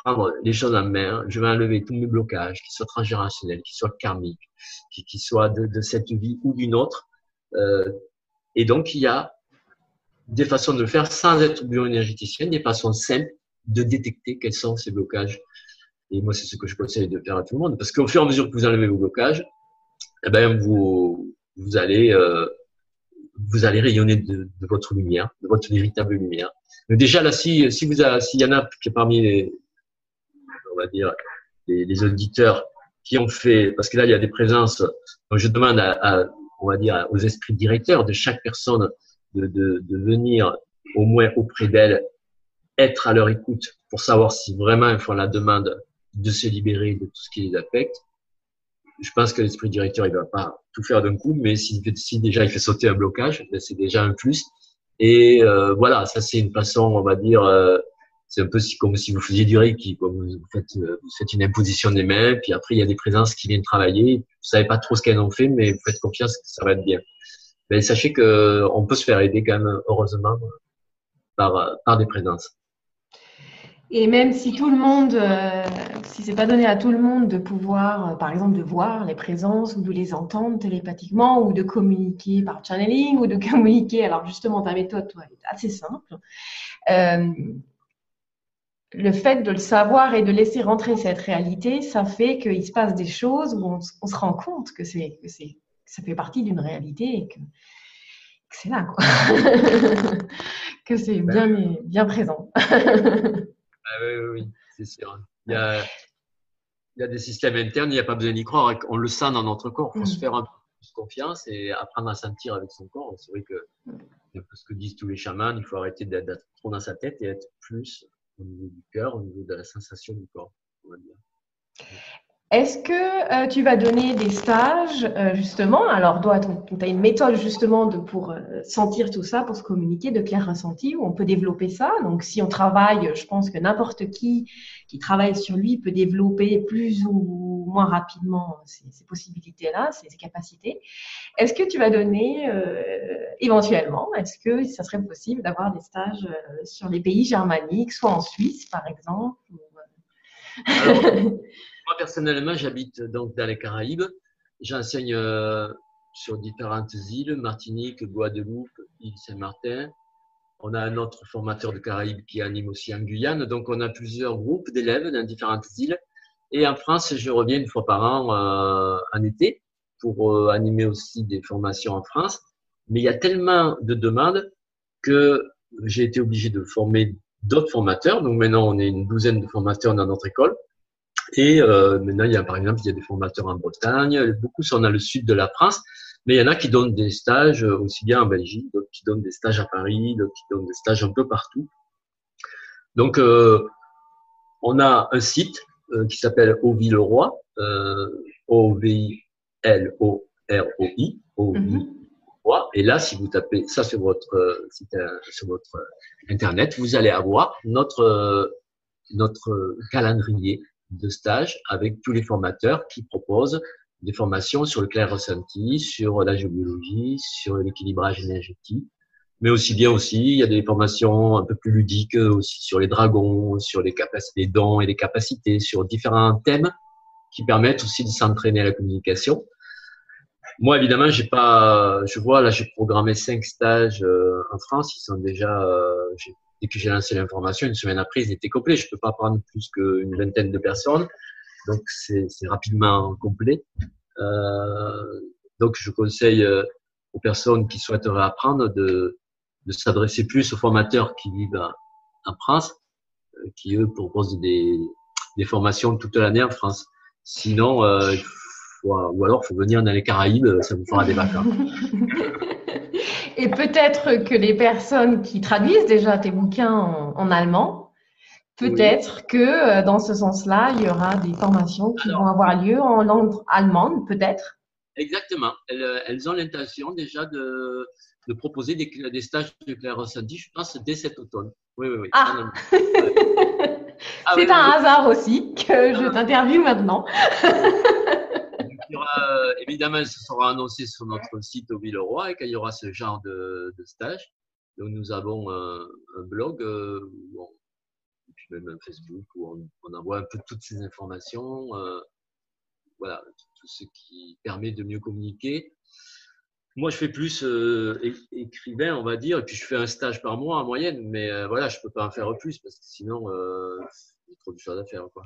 prendre les choses en main, je vais enlever tous mes blocages, qu'ils soient transgénérationnels, qu'ils soient karmiques, qu'ils soient de, de, cette vie ou d'une autre. Euh, et donc, il y a des façons de le faire sans être bioénergéticien, des façons simples de détecter quels sont ces blocages. Et moi, c'est ce que je conseille de faire à tout le monde, parce qu'au fur et à mesure que vous enlevez vos blocages, eh ben, vous, vous allez, euh, vous allez rayonner de, de, votre lumière, de votre véritable lumière. Mais déjà là, si, si vous, s'il y en a qui parmi les, on va dire, les, auditeurs qui ont fait, parce que là, il y a des présences, donc je demande à, à on va dire, aux esprits directeurs de chaque personne de, de, de venir au moins auprès d'elle, être à leur écoute pour savoir si vraiment ils font la demande de se libérer de tout ce qui les affecte. Je pense que l'esprit directeur, il va pas tout faire d'un coup, mais si, si, déjà il fait sauter un blocage, ben, c'est déjà un plus. Et euh, voilà, ça c'est une façon, on va dire, euh, c'est un peu comme si vous faisiez du reiki. Quoi. Vous, faites, euh, vous faites une imposition des mains, puis après il y a des présences qui viennent travailler. Vous savez pas trop ce qu'elles ont fait, mais vous faites confiance que ça va être bien. Mais sachez que on peut se faire aider quand même, heureusement, par, des présences. Et même si tout le monde, euh, si c'est pas donné à tout le monde de pouvoir, euh, par exemple, de voir les présences ou de les entendre télépathiquement ou de communiquer par channeling ou de communiquer, alors justement, ta méthode, toi, est assez simple. Euh, le fait de le savoir et de laisser rentrer cette réalité, ça fait qu'il se passe des choses où on, se rend compte que c'est, que c'est, ça fait partie d'une réalité et que, que c'est là, quoi. que c'est bien, bien présent. Ah oui, oui, oui c'est sûr. Il y, a, il y a des systèmes internes, il n'y a pas besoin d'y croire. On le sent dans notre corps. Il faut se mm. faire un peu plus confiance et apprendre à sentir avec son corps. C'est vrai que ce que disent tous les chamans, il faut arrêter d'être trop dans sa tête et être plus au niveau du cœur, au niveau de la sensation du corps. On va dire. Est-ce que euh, tu vas donner des stages, euh, justement? Alors, tu as une méthode, justement, de, pour euh, sentir tout ça, pour se communiquer, de clair ressenti, où on peut développer ça? Donc, si on travaille, je pense que n'importe qui qui travaille sur lui peut développer plus ou moins rapidement ces, ces possibilités-là, ces, ces, capacités. Est-ce que tu vas donner, éventuellement, est-ce que ça serait possible d'avoir des stages sur les pays germaniques, soit en Suisse, par exemple Personnellement, j'habite donc dans les Caraïbes. J'enseigne euh, sur différentes îles, Martinique, Guadeloupe, île Saint-Martin. On a un autre formateur de Caraïbes qui anime aussi en Guyane. Donc, on a plusieurs groupes d'élèves dans différentes îles. Et en France, je reviens une fois par an euh, en été pour euh, animer aussi des formations en France. Mais il y a tellement de demandes que j'ai été obligé de former d'autres formateurs. Donc maintenant, on est une douzaine de formateurs dans notre école. Et euh, maintenant, il y a par exemple, il y a des formateurs en Bretagne, beaucoup sont dans le sud de la France, mais il y en a qui donnent des stages aussi bien en Belgique, d'autres qui donnent des stages à Paris, d'autres qui donnent des stages un peu partout. Donc, euh, on a un site euh, qui s'appelle Au Villeroy, euh, O-V-I-L-O-R-O-I, Au mhm. Et là, si vous tapez ça sur votre euh, site, euh, sur votre internet, vous allez avoir notre notre calendrier de stage avec tous les formateurs qui proposent des formations sur le clair ressenti, sur la géobiologie, sur l'équilibrage énergétique, mais aussi bien aussi, il y a des formations un peu plus ludiques aussi sur les dragons, sur les capacités, les dons et les capacités, sur différents thèmes qui permettent aussi de s'entraîner à la communication. Moi, évidemment, j'ai pas, je vois là, j'ai programmé cinq stages euh, en France. Ils sont déjà, euh, dès que j'ai lancé l'information, une semaine après, ils étaient complets. Je peux pas prendre plus qu'une vingtaine de personnes, donc c'est rapidement complet. Euh, donc, je conseille euh, aux personnes qui souhaiteraient apprendre de, s'adresser plus aux formateurs qui vivent en France, euh, qui eux proposent des, formations toute l'année en France. Sinon, euh, ou alors faut venir dans les Caraïbes, ça vous fera des vacances. Et peut-être que les personnes qui traduisent déjà tes bouquins en, allemand, peut-être que euh, dans ce sens-là, il y aura des formations qui vont avoir lieu en langue allemande, peut-être. Exactement. Elles, ont l'intention déjà de, de proposer des, des, stages de clair ressenti, je pense, dès cet automne. Oui, oui, oui. Ah. ah C'est un hasard aussi que je t'interviewe maintenant. Euh, évidemment, ce sera annoncé sur notre site au Villeroy et qu'il y aura ce genre de, stage. Nous avons un, blog, euh, puis même un Facebook où on, envoie un peu toutes ces informations. Euh, voilà, tout ce qui permet de mieux communiquer. Moi, je fais plus écrivain, on va dire, et puis je fais un stage par mois en moyenne, mais voilà, je peux pas en faire plus parce que sinon, trop de choses à faire. Quoi.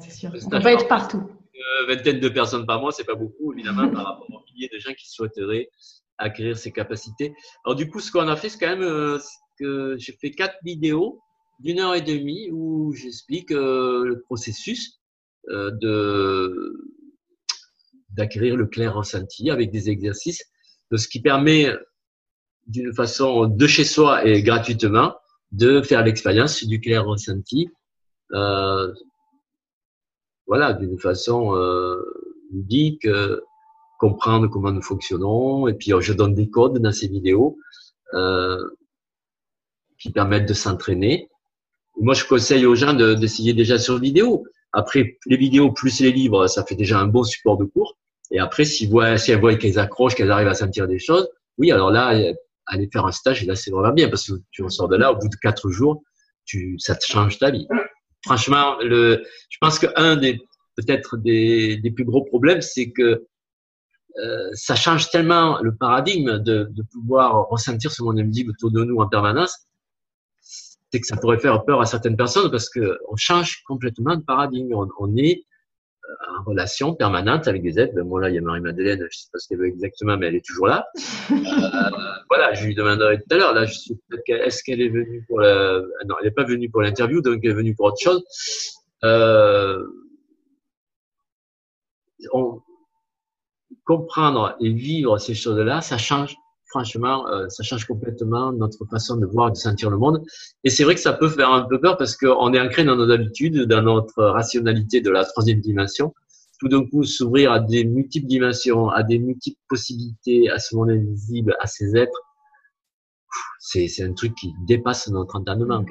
c'est sûr. On peut pas être partout. Une vingtaine de personnes par mois, c'est pas beaucoup, évidemment, par rapport aux milliers de gens qui souhaiteraient acquérir ces capacités. Alors, du coup, ce qu'on a fait, c'est quand même euh, que j'ai fait quatre vidéos d'une heure et demie où j'explique euh, le processus euh, de d'acquérir le clair ressenti avec des exercices, de ce qui permet d'une façon de chez soi et gratuitement de faire l'expérience du clair ressenti euh, voilà, d'une façon euh, ludique, euh, comprendre comment nous fonctionnons. Et puis, je donne des codes dans ces vidéos qui permettent de s'entraîner. Moi, je conseille aux gens d'essayer déjà sur vidéo. Après, les vidéos plus les livres, ça fait déjà un bon support de cours. Et après, si, elles voient qu'elles accrochent, qu'elles arrivent à sentir des choses, oui, alors là, aller faire un stage, et là, c'est vraiment bien parce que tu ressors de là, au bout de quatre jours, tu, ça te change ta vie. Franchement, le, je pense qu'un des peut-être des, des plus gros problèmes, c'est que euh, ça change tellement le paradigme de, de, pouvoir ressentir ce monde invisible autour de nous en permanence, c'est que ça pourrait faire peur à certaines personnes parce que on change complètement de paradigme. On, est en relation permanente avec des êtres. Ben moi là, il y a Marie-Madeleine, je sais pas ce qu'elle veut exactement, mais elle est toujours là. euh, voilà, je lui demanderai tout à l'heure. Là, je suis est-ce qu'elle est venue pour la, non, elle n'est pas venue pour l'interview, donc elle est venue pour autre chose. Euh, on, comprendre et vivre ces choses-là, ça change franchement, euh, ça change complètement notre façon de voir de sentir le monde. Et c'est vrai que ça peut faire un peu peur parce qu'on est ancré dans nos habitudes, dans notre rationalité de la troisième dimension. Tout d'un coup, s'ouvrir à des multiples dimensions, à des multiples possibilités, à ce monde invisible, à ces êtres, c'est, un truc qui dépasse notre entendement.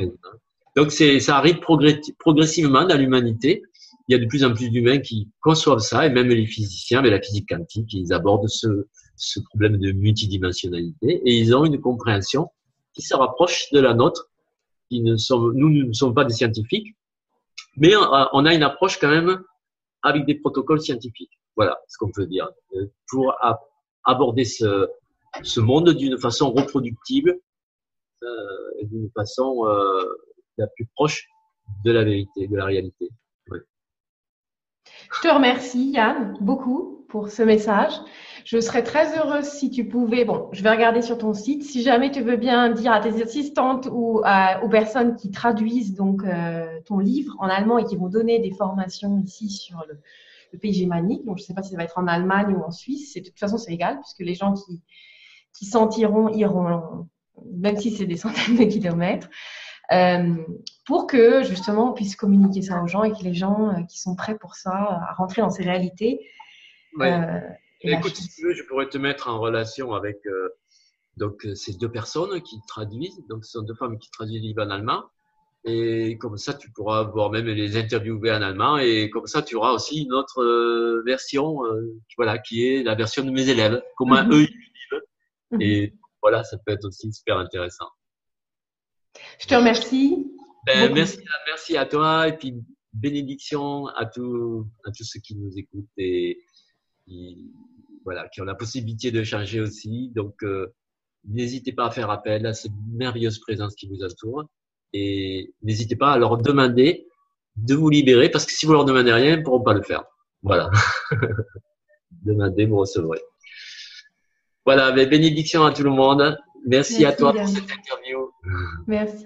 Donc, ça arrive progressivement dans l'humanité il y a de plus en plus d'humains qui conçoivent ça, et même les physiciens, avec la physique quantique, ils abordent ce, ce problème de multidimensionnalité, et ils ont une compréhension qui se rapproche de la nôtre. Ne sont, nous, nous ne sommes pas des scientifiques, mais on a une approche quand même avec des protocoles scientifiques. Voilà ce qu'on peut dire. Euh, pour aborder ce, ce monde d'une façon reproductible, euh, d'une façon euh, la plus proche de la vérité, de la réalité. Je te remercie, Yann, beaucoup pour ce message. Je serais très heureuse si tu pouvais, bon, je vais regarder sur ton site, si jamais tu veux bien dire à tes assistantes ou aux personnes qui traduisent donc euh, ton livre en allemand et qui vont donner des formations ici sur le, pays gémanique. Donc, je ne sais pas si ça va être en Allemagne ou en Suisse. De toute façon, c'est égal puisque les gens qui, qui sentiront iront, même si c'est des centaines de kilomètres. Euh, pour que justement on puisse communiquer ça aux gens et que les gens euh, qui sont prêts pour ça, à rentrer dans ces réalités. Euh, écoute, si tu veux, je pourrais te mettre en relation avec donc ces deux personnes qui traduisent. Donc, ce sont deux femmes qui traduisent le livre en allemand. Et comme ça, tu pourras voir même les interviewer en allemand. Et comme ça, tu auras aussi une autre version, voilà, qui est la version de mes élèves, comment mm-hmm. eux ils vivent. Mm-hmm. Et voilà, ça peut être aussi super intéressant. Je te remercie. Ben, merci, merci à toi et puis bénédiction à tous, à tous ceux qui nous écoutent et qui, voilà, qui ont la possibilité de changer aussi. Donc, euh, n'hésitez pas à faire appel à cette merveilleuse présence qui vous entoure et n'hésitez pas à leur demander de vous libérer parce que si vous leur demandez rien, ils ne pourront pas le faire. Voilà. Demandez, vous recevrez. Voilà, mais ben, bénédiction à tout le monde. Merci, à toi pour cette interview. Merci.